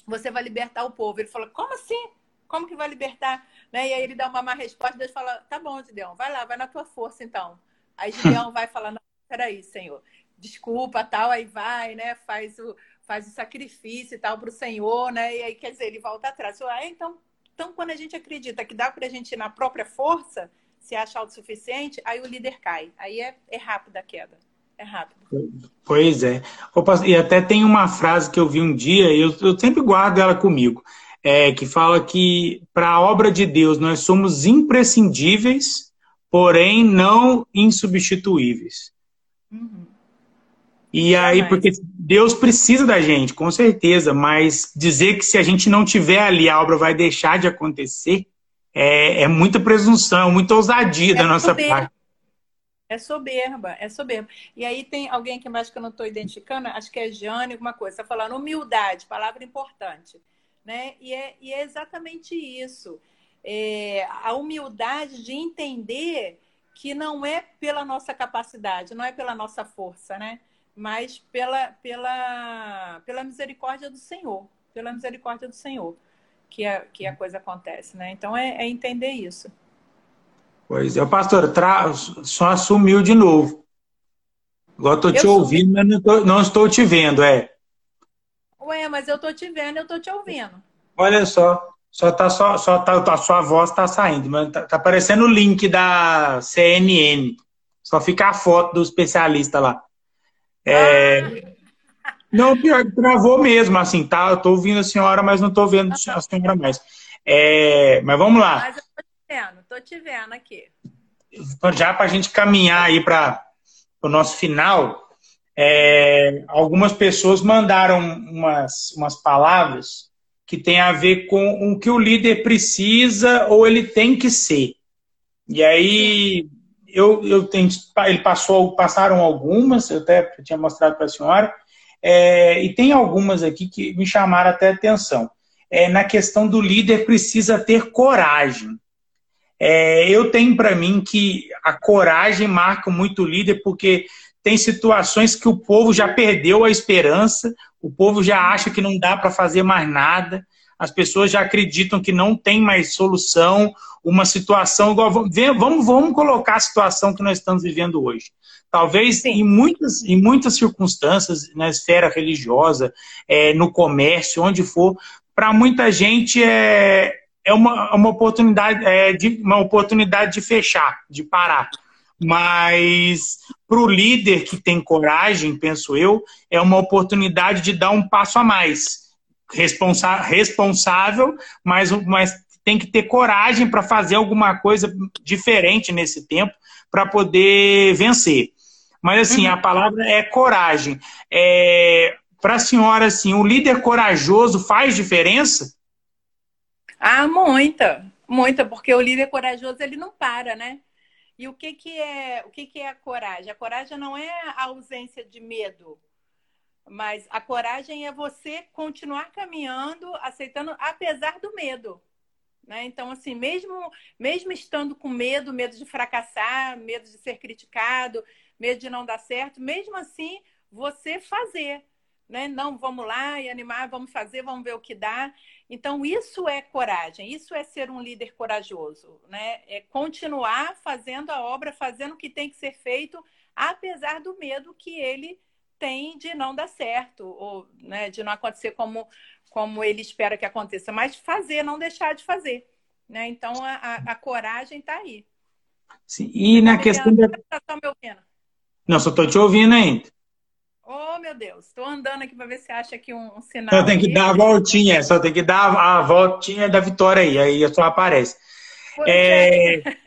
você vai libertar o povo. Ele falou, como assim? Como que vai libertar? Né? E aí ele dá uma má resposta, Deus fala, tá bom, Gideão, vai lá, vai na tua força então. Aí Gideão vai falar, não, peraí, Senhor, desculpa, tal, aí vai, né, faz o, faz o sacrifício e tal para o Senhor, né? E aí, quer dizer, ele volta atrás. Ah, então, então, quando a gente acredita que dá para a gente ir na própria força, se acha autossuficiente, aí o líder cai. Aí é, é rápido a queda. É rápido. Pois é. E até tem uma frase que eu vi um dia, e eu, eu sempre guardo ela comigo, é, que fala que para a obra de Deus nós somos imprescindíveis, porém não insubstituíveis. Uhum. E aí, porque Deus precisa da gente, com certeza, mas dizer que se a gente não tiver ali, a obra vai deixar de acontecer, é, é muita presunção, muita ousadia é da nossa soberba. parte. É soberba, é soberba. E aí tem alguém que mais que eu não estou identificando, acho que é Jane, alguma coisa, está falando humildade, palavra importante. Né? E, é, e é exatamente isso. É, a humildade de entender que não é pela nossa capacidade, não é pela nossa força, né? Mas pela, pela, pela misericórdia do Senhor, pela misericórdia do Senhor que a, que a coisa acontece, né? Então é, é entender isso. Pois é, pastor, tra... só sumiu de novo. Agora estou te ouvindo, mas não, tô, não, estou te vendo, é. Ué, mas eu estou te vendo, eu estou te ouvindo. Olha só, só tá só, só tá, a sua voz está saindo, mas tá, tá aparecendo o link da CNN. Só fica a foto do especialista lá. É... Ah. Não, pior, travou mesmo, assim, tá? Eu tô ouvindo a senhora, mas não tô vendo a senhora mais. É... Mas vamos lá. Mas eu tô te vendo, tô te vendo aqui. Então, já para a gente caminhar aí para o nosso final, é... algumas pessoas mandaram umas, umas palavras que tem a ver com o que o líder precisa ou ele tem que ser. E aí, eu, eu tenho, ele passou, passaram algumas, eu até tinha mostrado para a senhora, é, e tem algumas aqui que me chamaram até atenção. É, na questão do líder precisa ter coragem. É, eu tenho para mim que a coragem marca muito o líder, porque tem situações que o povo já perdeu a esperança, o povo já acha que não dá para fazer mais nada, as pessoas já acreditam que não tem mais solução, uma situação igual. Vamos, vamos colocar a situação que nós estamos vivendo hoje. Talvez em muitas, em muitas circunstâncias, na esfera religiosa, é, no comércio, onde for, para muita gente é, é uma, uma, oportunidade, é, de, uma oportunidade de fechar, de parar. Mas para o líder que tem coragem, penso eu, é uma oportunidade de dar um passo a mais. Responsa responsável, mas, mas tem que ter coragem para fazer alguma coisa diferente nesse tempo para poder vencer. Mas assim, uhum. a palavra é coragem. É, para a senhora, assim, o líder corajoso faz diferença? Ah, muita, muita, porque o líder corajoso ele não para, né? E o que, que é o que, que é a coragem? A coragem não é a ausência de medo, mas a coragem é você continuar caminhando, aceitando, apesar do medo. Né? Então, assim, mesmo, mesmo estando com medo, medo de fracassar, medo de ser criticado, medo de não dar certo, mesmo assim, você fazer. Né? Não, vamos lá e animar, vamos fazer, vamos ver o que dá. Então, isso é coragem, isso é ser um líder corajoso, né? É continuar fazendo a obra, fazendo o que tem que ser feito, apesar do medo que ele tem de não dar certo, ou né, de não acontecer como, como ele espera que aconteça, mas fazer, não deixar de fazer. Né? Então, a, a, a coragem está aí. Sim. E Você na tá questão da... Tá me ouvindo? Não, só estou te ouvindo ainda. Oh, meu Deus. Estou andando aqui para ver se acha aqui um, um sinal. Só tem que dar a voltinha, só tem que dar a voltinha da vitória aí, aí só aparece. É... É...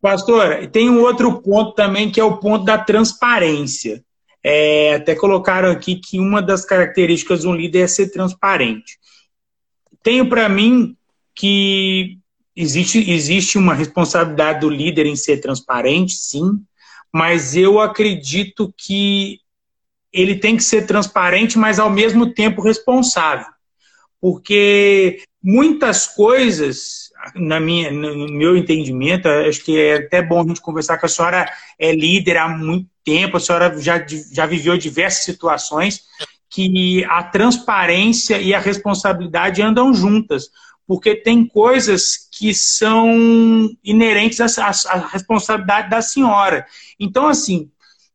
Pastora, tem um outro ponto também que é o ponto da transparência. É, até colocaram aqui que uma das características de um líder é ser transparente. Tenho para mim que existe, existe uma responsabilidade do líder em ser transparente, sim, mas eu acredito que ele tem que ser transparente, mas ao mesmo tempo responsável. Porque muitas coisas, na minha, no meu entendimento, acho que é até bom a gente conversar com a senhora, é líder há muito tempo, a senhora já, já viveu diversas situações que a transparência e a responsabilidade andam juntas, porque tem coisas que são inerentes à, à responsabilidade da senhora. Então, assim,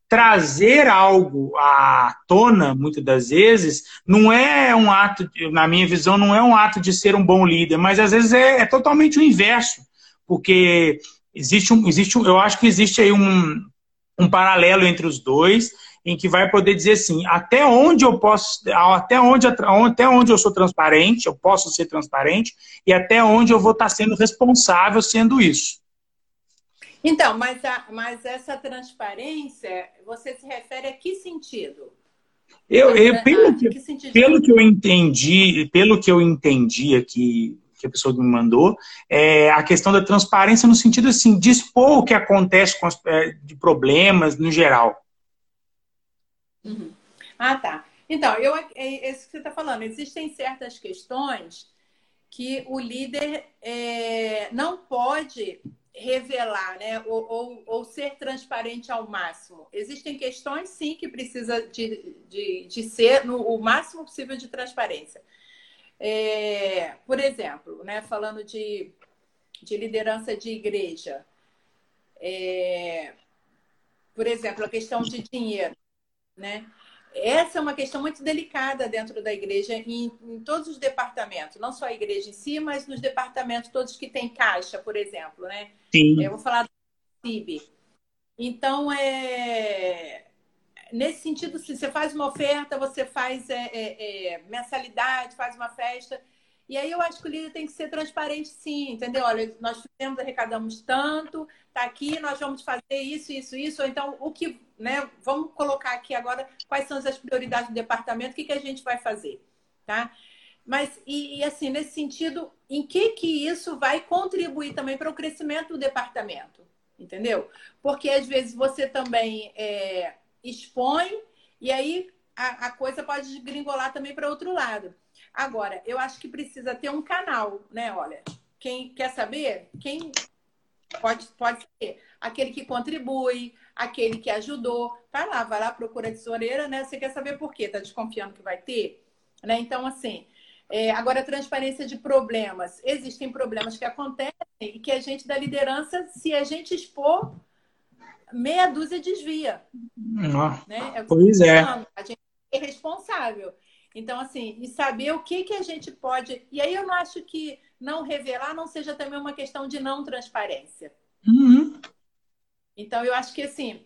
trazer algo à tona, muitas das vezes, não é um ato, na minha visão, não é um ato de ser um bom líder, mas às vezes é, é totalmente o inverso, porque existe um, existe um, eu acho que existe aí um, um paralelo entre os dois, em que vai poder dizer assim, até onde eu posso, até onde, até onde eu sou transparente, eu posso ser transparente, e até onde eu vou estar sendo responsável sendo isso. Então, mas, a, mas essa transparência, você se refere a que sentido? Eu, eu pelo, que, que pelo que eu entendi, pelo que eu entendi aqui, que a pessoa me mandou, é a questão da transparência no sentido assim, de expor o que acontece com as, é, de problemas no geral. Uhum. Ah, tá. Então, eu, é, é isso que você está falando. Existem certas questões que o líder é, não pode revelar, né? Ou, ou, ou, ser transparente ao máximo. Existem questões, sim, que precisa de, de, de ser no, o máximo possível de transparência. É, por exemplo, né, falando de, de liderança de igreja, é, por exemplo, a questão de dinheiro, né? Essa é uma questão muito delicada dentro da igreja, em, em, todos os departamentos, não só a igreja em si, mas nos departamentos todos que têm caixa, por exemplo, né? Sim. Eu vou falar do CIB. Então, é... nesse sentido, se você faz uma oferta, você faz é, é, é, mensalidade, faz uma festa. E aí eu acho que o líder tem que ser transparente, sim, entendeu? Olha, nós fizemos, arrecadamos tanto, tá aqui, nós vamos fazer isso, isso, isso. Ou então, o que né? Vamos colocar aqui agora quais são as prioridades do departamento, o que, que a gente vai fazer, tá? Mas, e, e, assim, nesse sentido, em que que isso vai contribuir também para o crescimento do departamento, entendeu? Porque às vezes você também é, expõe e aí a, a coisa pode gringolar também para outro lado. Agora, eu acho que precisa ter um canal, né? Olha, quem quer saber, quem Pode, pode ser. Aquele que contribui, aquele que ajudou. Vai lá, vai lá, procura a tesoureira, né? Você quer saber por quê? Tá desconfiando que vai ter? Né? Então, assim, é, agora, transparência de problemas. Existem problemas que acontecem e que a gente da liderança, se a gente expor, meia dúzia desvia. né? é pois é. A gente é responsável. Então, assim, e saber o que, que a gente pode. E aí eu não acho que não revelar não seja também uma questão de não transparência. Uhum. Então, eu acho que assim,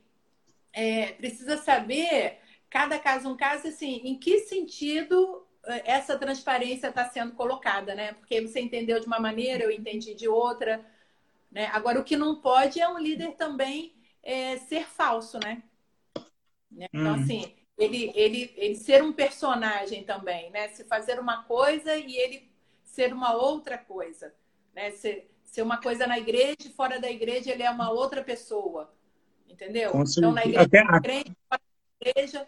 é, precisa saber, cada caso um caso, assim, em que sentido é, essa transparência está sendo colocada, né? Porque você entendeu de uma maneira, eu entendi de outra. Né? Agora, o que não pode é um líder também é, ser falso, né? Então, uhum. assim, ele, ele, ele ser um personagem também, né? Se fazer uma coisa e ele ser uma outra coisa, né? Ser, ser uma coisa na igreja e fora da igreja ele é uma outra pessoa, entendeu? então, na igreja, Até... crente, fora da igreja...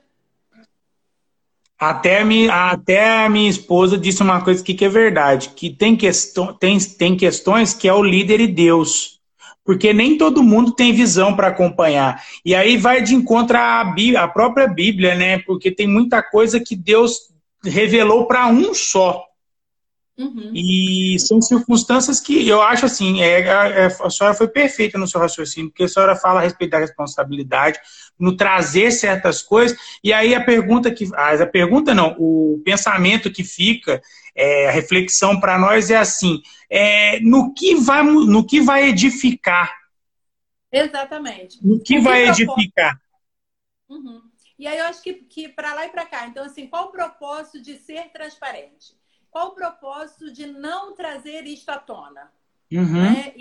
Até minha, até a minha esposa disse uma coisa aqui que é verdade, que tem, questão, tem, tem questões que é o líder e Deus porque nem todo mundo tem visão para acompanhar. E aí vai de encontro à Bíblia, a própria Bíblia, né? Porque tem muita coisa que Deus revelou para um só. Uhum. E são circunstâncias que eu acho assim, é, é, a senhora foi perfeita no seu raciocínio, porque a senhora fala a respeito da responsabilidade, no trazer certas coisas, e aí a pergunta que. A pergunta não, o pensamento que fica, é, a reflexão para nós é assim: é, no, que vai, no que vai edificar? Exatamente. No que vai edificar? Uhum. E aí eu acho que, que para lá e para cá. Então, assim, qual o propósito de ser transparente? Qual o propósito de não trazer isto à tona? Uhum. Né?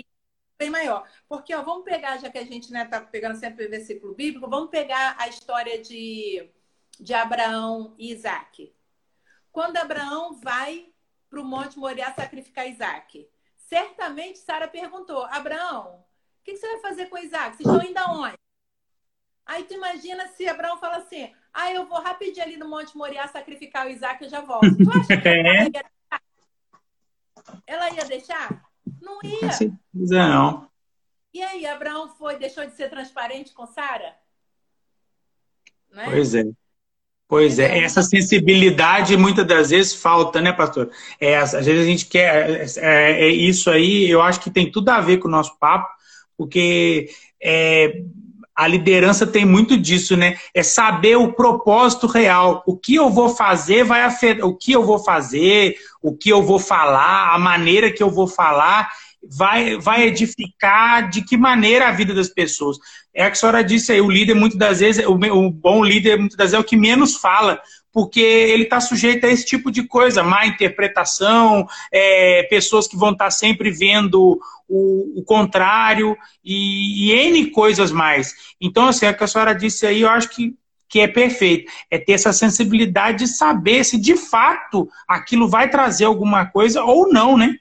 Bem maior. Porque, ó, vamos pegar, já que a gente está né, tá pegando sempre o versículo bíblico, vamos pegar a história de, de Abraão e Isaac. Quando Abraão vai para o Monte Moriá sacrificar Isaac, certamente Sara perguntou: Abraão, o que, que, você vai fazer com Isaac? Vocês estão indo aonde? Aí tu imagina se Abraão fala assim: ah, eu vou rapidinho ali no Monte Moriá sacrificar o Isaac e já volto. Tu acha que ela ia deixar? Ela ia deixar? Não ia. Não. E aí, Abraão foi, deixou de ser transparente com Sara? Né? Pois é. Pois é, essa sensibilidade muitas das vezes falta, né, pastor? É, às vezes a gente quer. É, é, é, isso aí, eu acho que tem tudo a ver com o nosso papo, porque é, a liderança tem muito disso, né? É saber o propósito real. O que eu vou fazer vai afetar. O que eu vou fazer, o que eu vou falar, a maneira que eu vou falar, vai, vai edificar de que maneira a vida das pessoas. É a que a senhora disse aí, o líder, muitas das vezes, o, o bom líder, muitas das vezes, é o que menos fala porque ele está sujeito a esse tipo de coisa, má interpretação, é, pessoas que vão estar tá sempre vendo o, o contrário e, e, N coisas mais. Então, assim, o que a senhora disse aí, eu acho que, que é perfeito. É ter essa sensibilidade de saber se de fato aquilo vai trazer alguma coisa ou não, né?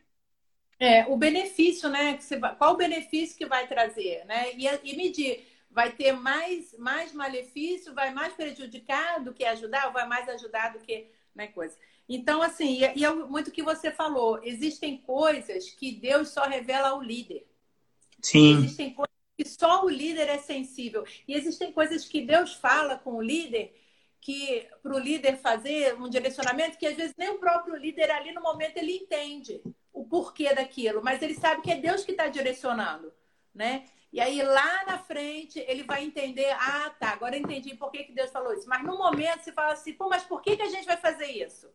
É, o benefício, né? Qual o benefício que vai trazer, né? E, e medir vai ter mais, mais malefício, vai mais prejudicar do que ajudar, ou vai mais ajudar do que né, coisa. Então, assim, e, é muito que você falou, existem coisas que Deus só revela ao líder. Sim. Existem coisas que só o líder é sensível. E existem coisas que Deus fala com o líder que para o líder fazer um direcionamento que às vezes nem o próprio líder ali no momento ele entende o porquê daquilo, mas ele sabe que é Deus que está direcionando, né? E aí lá na frente ele vai entender, ah, tá, agora eu entendi por que, que Deus falou isso. Mas no momento você fala assim, pô, mas por que, que a gente vai fazer isso?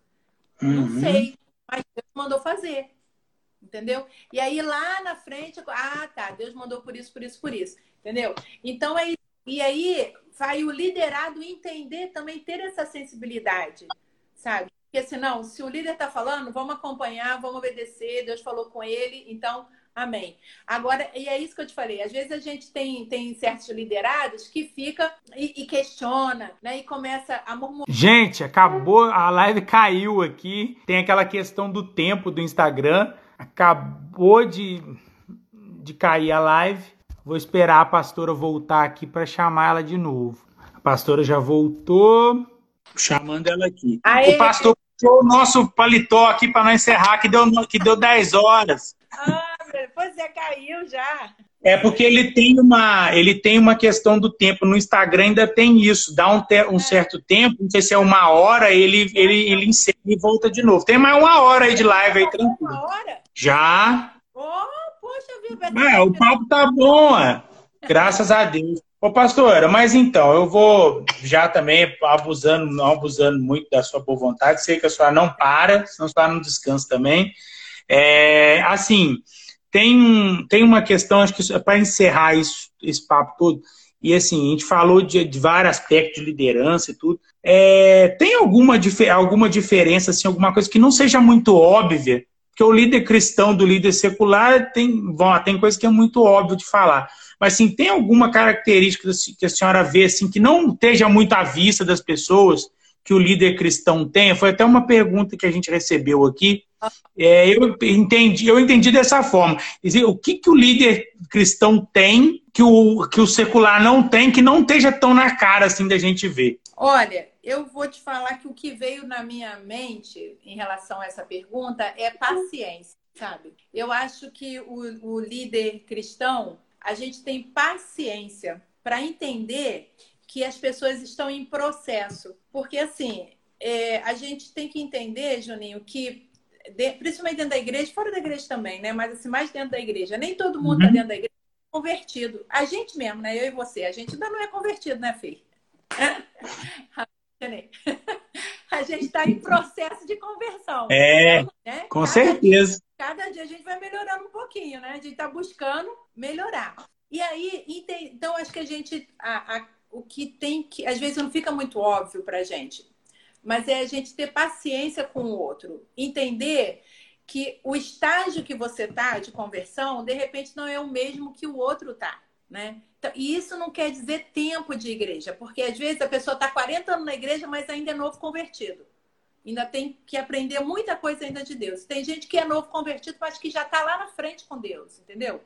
Uhum. Não sei, mas Deus mandou fazer. Entendeu? E aí lá na frente, ah, tá, Deus mandou por isso, por isso, por isso. Entendeu? Então é E aí vai o liderado entender também, ter essa sensibilidade, sabe? Porque senão, se o líder está falando, vamos acompanhar, vamos obedecer, Deus falou com ele, então Amém. Agora, e é isso que eu te falei, às vezes a gente tem, tem certos liderados que fica e, e questiona, né? E começa a murmurar. Gente, acabou, a live caiu aqui. Tem aquela questão do tempo do Instagram. Acabou de, de cair a live. Vou esperar a pastora voltar aqui para chamar ela de novo. A pastora já voltou. Chamando ela aqui. Aê. O pastor puxou o nosso paletó aqui para não encerrar, que deu, que deu 10 horas. Ah, você caiu já. É porque ele tem uma, ele tem uma questão do tempo. No Instagram ainda tem isso. Dá um, te, um certo tempo, não sei se é uma hora, ele, ele, ele encerra e volta de novo. Tem mais uma hora aí de live aí, tranquilo. Uma hora? Já. Oh, poxa, viu? É, o papo tá bom, é. Graças a Deus. Ô, pastora, mas então, eu vou já também abusando, não abusando muito da sua boa vontade. Sei que a senhora não para, senão a senhora não descansa também. É, assim, tem, tem uma questão, acho que para encerrar isso, esse papo todo, e assim, a gente falou de, de vários aspectos de liderança e tudo. É, tem alguma, alguma diferença, assim, alguma coisa que não seja muito óbvia? Porque o líder cristão do líder secular tem, bom, tem coisa que é muito óbvio de falar. Mas assim, tem alguma característica que a senhora vê assim, que não esteja muito à vista das pessoas, que o líder cristão tenha? Foi até uma pergunta que a gente recebeu aqui. É, eu entendi, eu entendi dessa forma. O que, que o líder cristão tem que o, que o secular não tem, que não esteja tão na cara assim da gente ver? Olha, eu vou te falar que o que veio na minha mente em relação a essa pergunta é paciência, sabe? Eu acho que o, o líder cristão, a gente tem paciência para entender que as pessoas estão em processo. Porque, assim, é, a gente tem que entender, Juninho, que de, principalmente dentro da igreja, fora da igreja também, né? Mas assim, mais dentro da igreja. Nem todo mundo está uhum. dentro da igreja convertido. A gente mesmo, né? Eu e você, a gente ainda não é convertido, né, Fê? a gente está em processo de conversão. É, né? com cada certeza. Dia, cada dia a gente vai melhorando um pouquinho, né? A gente está buscando melhorar. E aí, então, acho que a gente, a, a, o que tem que, às vezes não fica muito óbvio para a gente mas é a gente ter paciência com o outro, entender que o estágio que você está de conversão, de repente, não é o mesmo que o outro está, né? Então, e isso não quer dizer tempo de igreja, porque às vezes a pessoa está 40 anos na igreja, mas ainda é novo convertido. Ainda tem que aprender muita coisa ainda de Deus. Tem gente que é novo convertido, mas que já está lá na frente com Deus, entendeu?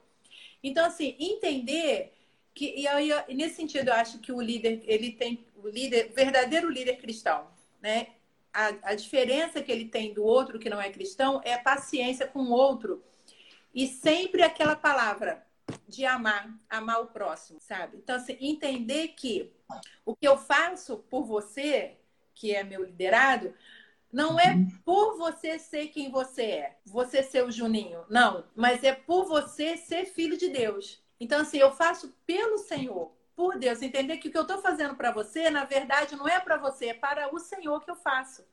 Então, assim, entender que, e aí, nesse sentido, eu acho que o líder, ele tem, o líder, verdadeiro líder cristão, né? A, a diferença que ele tem do outro que não é cristão é a paciência com o outro. E sempre aquela palavra de amar, amar o próximo, sabe? Então, assim, entender que o que eu faço por você, que é meu liderado, não é por você ser quem você é, você ser o Juninho, não, mas é por você ser filho de Deus. Então, assim, eu faço pelo Senhor, por Deus, entender que o que eu estou fazendo para você, na verdade, não é para você, é para o Senhor que eu faço.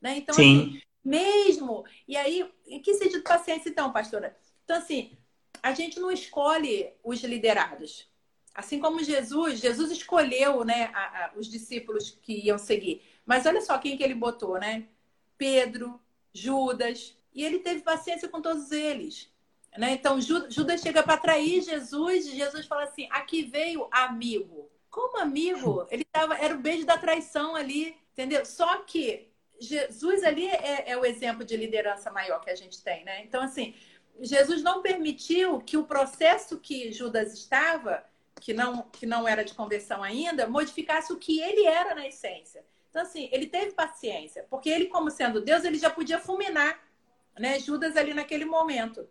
Né? Então, assim, mesmo. E aí, em que sentido de paciência, então, pastora? Então, assim, a gente não escolhe os liderados. Assim como Jesus, Jesus escolheu né, a, a, os discípulos que iam seguir. Mas olha só quem que ele botou, né? Pedro, Judas. E ele teve paciência com todos eles. Né? Então, Judas chega para trair Jesus e Jesus fala assim: aqui veio amigo. Como amigo? Ele tava, era o beijo da traição ali, entendeu? Só que Jesus ali é, é o exemplo de liderança maior que a gente tem, né? Então, assim, Jesus não permitiu que o processo que Judas estava, que não, que não era de conversão ainda, modificasse o que ele era na essência. Então, assim, ele teve paciência, porque ele, como sendo Deus, ele já podia fulminar né, Judas ali naquele momento.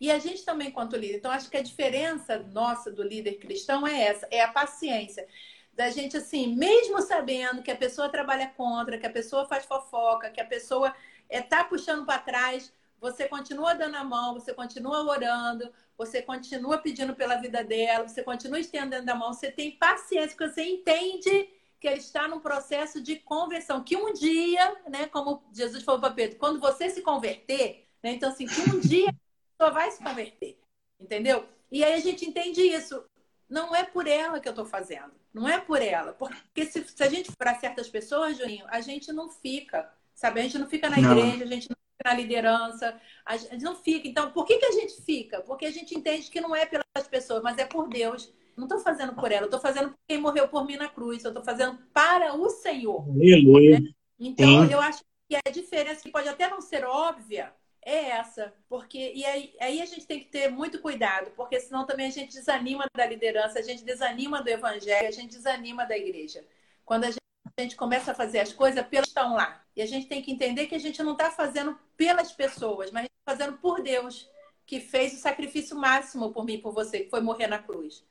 E a gente também, quanto líder, então acho que a diferença nossa do líder cristão é essa, é a paciência. Da gente, assim, mesmo sabendo que a pessoa trabalha contra, que a pessoa faz fofoca, que a pessoa está é, puxando para trás, você continua dando a mão, você continua orando, você continua pedindo pela vida dela, você continua estendendo a mão, você tem paciência, porque você entende que ele está num processo de conversão, que um dia, né, como Jesus falou para Pedro, quando você se converter, né, então assim, que um dia pessoa vai se converter, entendeu? E aí a gente entende isso. Não é por ela que eu estou fazendo. Não é por ela. Porque se, se a gente para certas pessoas, Juninho, a gente não fica, sabe? A gente não fica na não. igreja, a gente não fica na liderança, a gente não fica. Então, por que, que a gente fica? Porque a gente entende que não é pelas pessoas, mas é por Deus. Não estou fazendo por ela, estou fazendo por quem morreu por mim na cruz. Eu estou fazendo para o Senhor. Aleluia. Né? Então, eu acho que a diferença que pode até não ser óbvia, é essa. Porque, e aí, aí a gente tem que ter muito cuidado, porque senão também a gente desanima da liderança, a gente desanima do evangelho, a gente desanima da igreja. Quando a gente, começa a fazer as coisas pelas estão lá. E a gente tem que entender que a gente não está fazendo pelas pessoas, mas tá fazendo por Deus. que fez o sacrifício máximo por mim e por você, que foi morrer na cruz.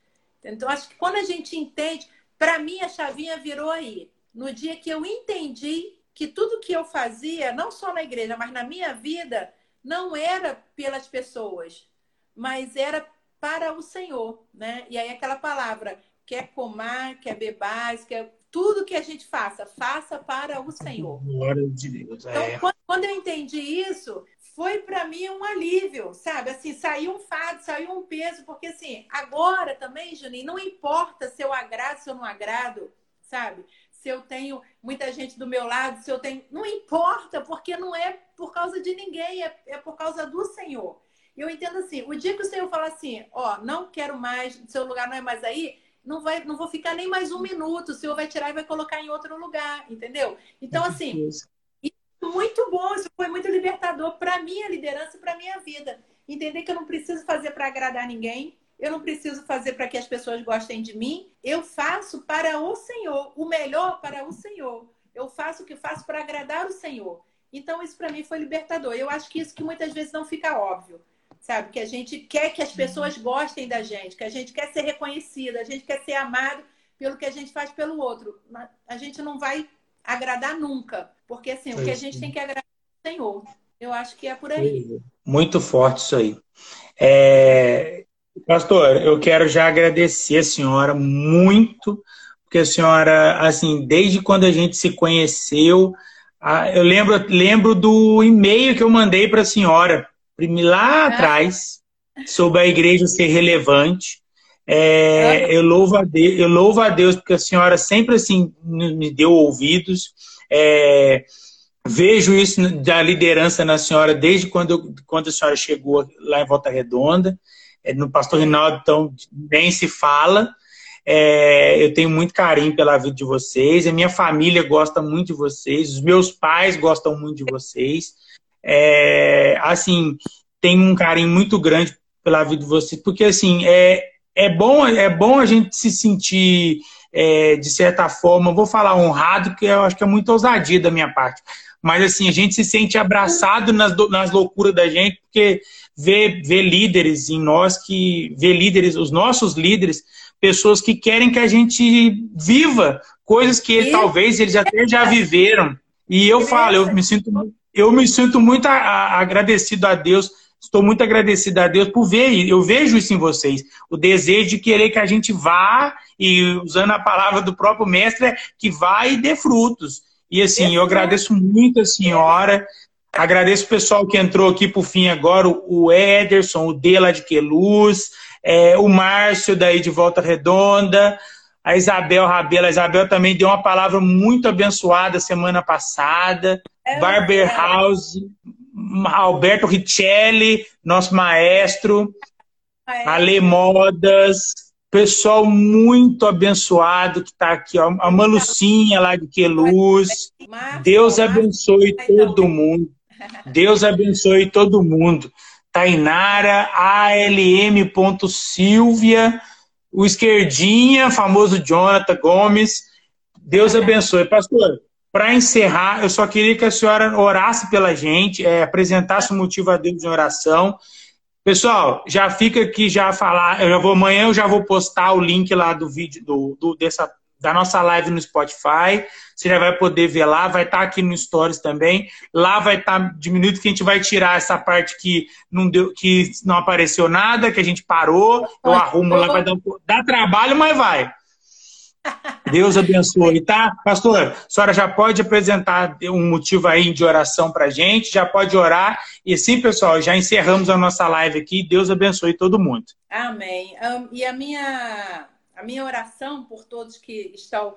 Então, acho que quando a gente entende, para mim a chavinha virou aí. No dia que eu entendi que tudo que eu fazia, não só na igreja, mas na minha vida, não era pelas pessoas, mas era para o Senhor, né? E aí aquela palavra, quer comer, quer beber, quer tudo que a gente faça, faça para o Senhor. Glória de Deus. Então, é. quando, quando eu entendi isso, foi para mim um alívio, sabe? Assim, saiu um fardo, saiu um peso, porque assim, agora também, Juninho, não importa se eu agrado, se eu não agrado, sabe? Se eu tenho muita gente do meu lado, se eu tenho. Não importa, porque não é por causa de ninguém, é, é por causa do Senhor. E eu entendo assim, o dia que o Senhor falar assim, ó, não quero mais, seu lugar não é mais aí, não vai, não vou ficar nem mais um minuto, o Senhor vai tirar e vai colocar em outro lugar, entendeu? Então, assim, muito bom, isso foi muito libertador para minha liderança e para minha vida. Entender que eu não preciso fazer para agradar ninguém, eu não preciso fazer para que as pessoas gostem de mim, eu faço para o Senhor, o melhor para o Senhor. Eu faço o que faço para agradar o Senhor. Então, isso para mim foi libertador. Eu acho que isso que muitas vezes não fica óbvio, sabe? Que a gente quer que as pessoas gostem da gente, que a gente quer ser reconhecida, a gente quer ser amado pelo que a gente faz pelo outro. A gente não vai agradar nunca. Porque assim, o que a gente tem que agradar ao Senhor. Eu acho que é por aí. Muito forte isso aí. É... Pastor, eu quero já agradecer a senhora muito, porque a senhora, assim, desde quando a gente se conheceu, eu lembro, lembro do e-mail que eu mandei para a senhora, lá é. atrás, sobre a igreja ser relevante. É, é, eu, louvo a Deus, eu louvo a Deus porque a senhora sempre assim me deu ouvidos. É, vejo isso da liderança na senhora desde quando, quando a senhora chegou lá em Volta Redonda. É, no Pastor Rinaldo, então, nem se fala. É, eu tenho muito carinho pela vida de vocês. A minha família gosta muito de vocês. Os meus pais gostam muito de vocês. É, assim, tenho um carinho muito grande pela vida de vocês, porque assim é, é bom é bom a gente se sentir é, de certa forma, vou falar honrado, que eu acho que é muito ousadia da minha parte. Mas assim, a gente se sente abraçado nas, nas loucuras da gente, porque vê, vê líderes em nós que vê líderes, os nossos líderes, pessoas que querem que a gente viva coisas que ele, talvez eles até já viveram. E eu falo, eu me sinto, eu me sinto muito agradecido a Deus Estou muito agradecido a Deus por ver, eu vejo isso em vocês, o desejo de querer que a gente vá, e usando a palavra do próprio mestre, é que vá e dê frutos. E assim, eu agradeço muito a senhora, agradeço o pessoal que entrou aqui por fim agora, o Ederson, o Dela de Queluz, é, o Márcio daí de Volta Redonda, a Isabel Rabela. A Isabel também deu uma palavra muito abençoada semana passada. É, Barber é. House, Alberto Richelli, nosso maestro, maestro. Ale Modas, pessoal muito abençoado que está aqui, ó, a Malucinha lá de Queluz. Deus abençoe todo mundo. Deus abençoe todo mundo. Tainara, ALM.Silvia, o Esquerdinha, famoso Jonathan Gomes. Deus abençoe. Pastor, para encerrar, eu só queria que a senhora orasse pela gente, é, apresentasse o motivo a Deus em oração. Pessoal, já fica aqui já falar. Eu já vou amanhã eu já vou postar o link lá do vídeo do, do dessa da nossa live no Spotify. Você já vai poder ver lá, vai estar tá aqui no Stories também. Lá vai estar tá diminuído que a gente vai tirar essa parte que não deu, que não apareceu nada, que a gente parou. Eu arrumo lá, vai dar, dar trabalho, mas vai. Deus abençoe, tá? Pastor, a senhora já pode apresentar um motivo aí de oração para gente, já pode orar. E sim, pessoal, já encerramos a nossa live aqui. Deus abençoe todo mundo. Amém. Um, e a minha, a minha oração por todos que estão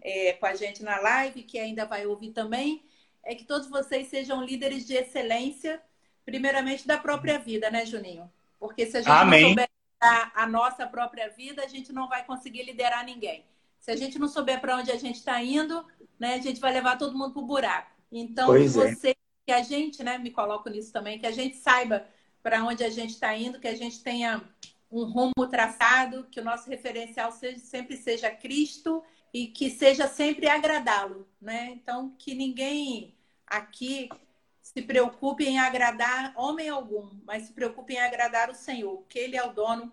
é, com a gente na live, que ainda vai ouvir também, é que todos vocês sejam líderes de excelência, primeiramente da própria vida, né, Juninho? Porque se a gente Amém. não souber a nossa própria vida, a gente não vai conseguir liderar ninguém. Se a gente não souber para onde a gente está indo, né, a gente vai levar todo mundo para o buraco. Então, pois é. você, é. que a gente, né, me coloco nisso também, que a gente saiba para onde a gente está indo, que a gente tenha um rumo traçado, que o nosso referencial seja, sempre seja Cristo e que seja sempre agradá-lo, né? Então, que ninguém aqui se preocupe em agradar homem algum, mas se preocupe em agradar o Senhor, porque Ele é o dono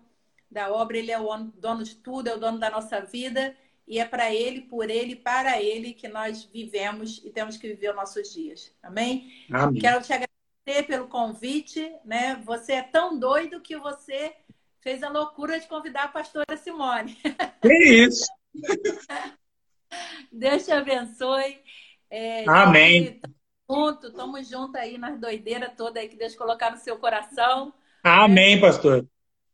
da obra, Ele é o dono de tudo, é o dono da nossa vida, e é para Ele, por Ele, para Ele que nós vivemos e temos que viver os nossos dias. Amém? Amém. Quero te agradecer pelo convite, né? Você é tão doido que você fez a loucura de convidar a pastora Simone. Que isso! Deus te abençoe. É, Amém. junto, estamos juntos aí nas doideiras todas aí que Deus colocar no seu coração. Amém, pastor.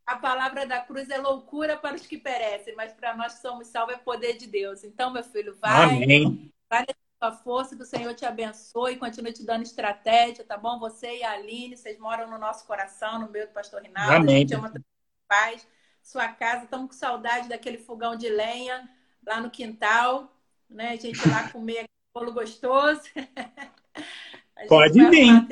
A palavra da cruz é loucura para os que perecem, mas para nós que somos salvos é poder de Deus. Então, meu filho, vai. Amém. Vai a força, que o Senhor te abençoe continue te dando estratégia, tá bom? Você e a Aline, vocês moram no nosso coração, no meio do pastor Rinaldo. Amém. A gente ama paz. Sua casa, estamos com saudade daquele fogão de lenha lá no quintal, né? A gente lá comer bolo gostoso. Pode vir.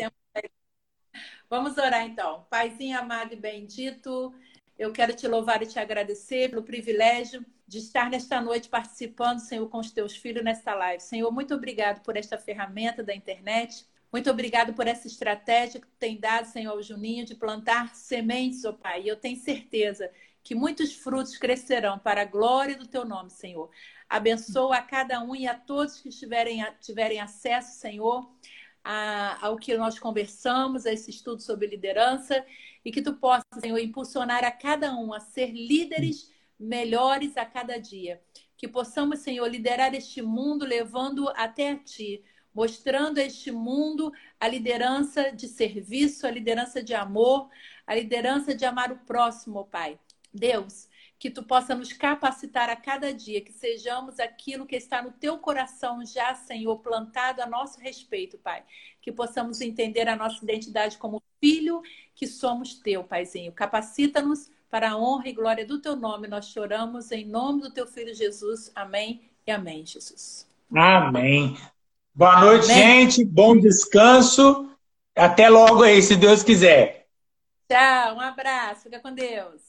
Vamos orar então. Paizinho amado e bendito, eu quero te louvar e te agradecer pelo privilégio de estar nesta noite participando, Senhor, com os teus filhos nesta live. Senhor, muito obrigado por esta ferramenta da internet. Muito obrigado por essa estratégia que tem dado, Senhor, ao Juninho, de plantar sementes, ó oh Pai. E eu tenho certeza que muitos frutos crescerão para a glória do teu nome, Senhor. Abençoa a cada um e a todos que tiverem, tiverem acesso, Senhor, a, ao que nós conversamos, a esse estudo sobre liderança, e que tu possa, Senhor, impulsionar a cada um a ser líderes melhores a cada dia. Que possamos, Senhor, liderar este mundo levando até a ti, mostrando a este mundo a liderança de serviço, a liderança de amor, a liderança de amar o próximo, Pai. Deus, que tu possa nos capacitar a cada dia, que sejamos aquilo que está no teu coração já, Senhor, plantado a nosso respeito, Pai. Que possamos entender a nossa identidade como filho que somos teu, Paizinho. Capacita-nos para a honra e glória do teu nome. Nós choramos em nome do teu filho Jesus. Amém e amém, Jesus. Amém. Boa noite, amém. gente. Bom descanso. Até logo aí, se Deus quiser. Tchau, um abraço. Fica com Deus.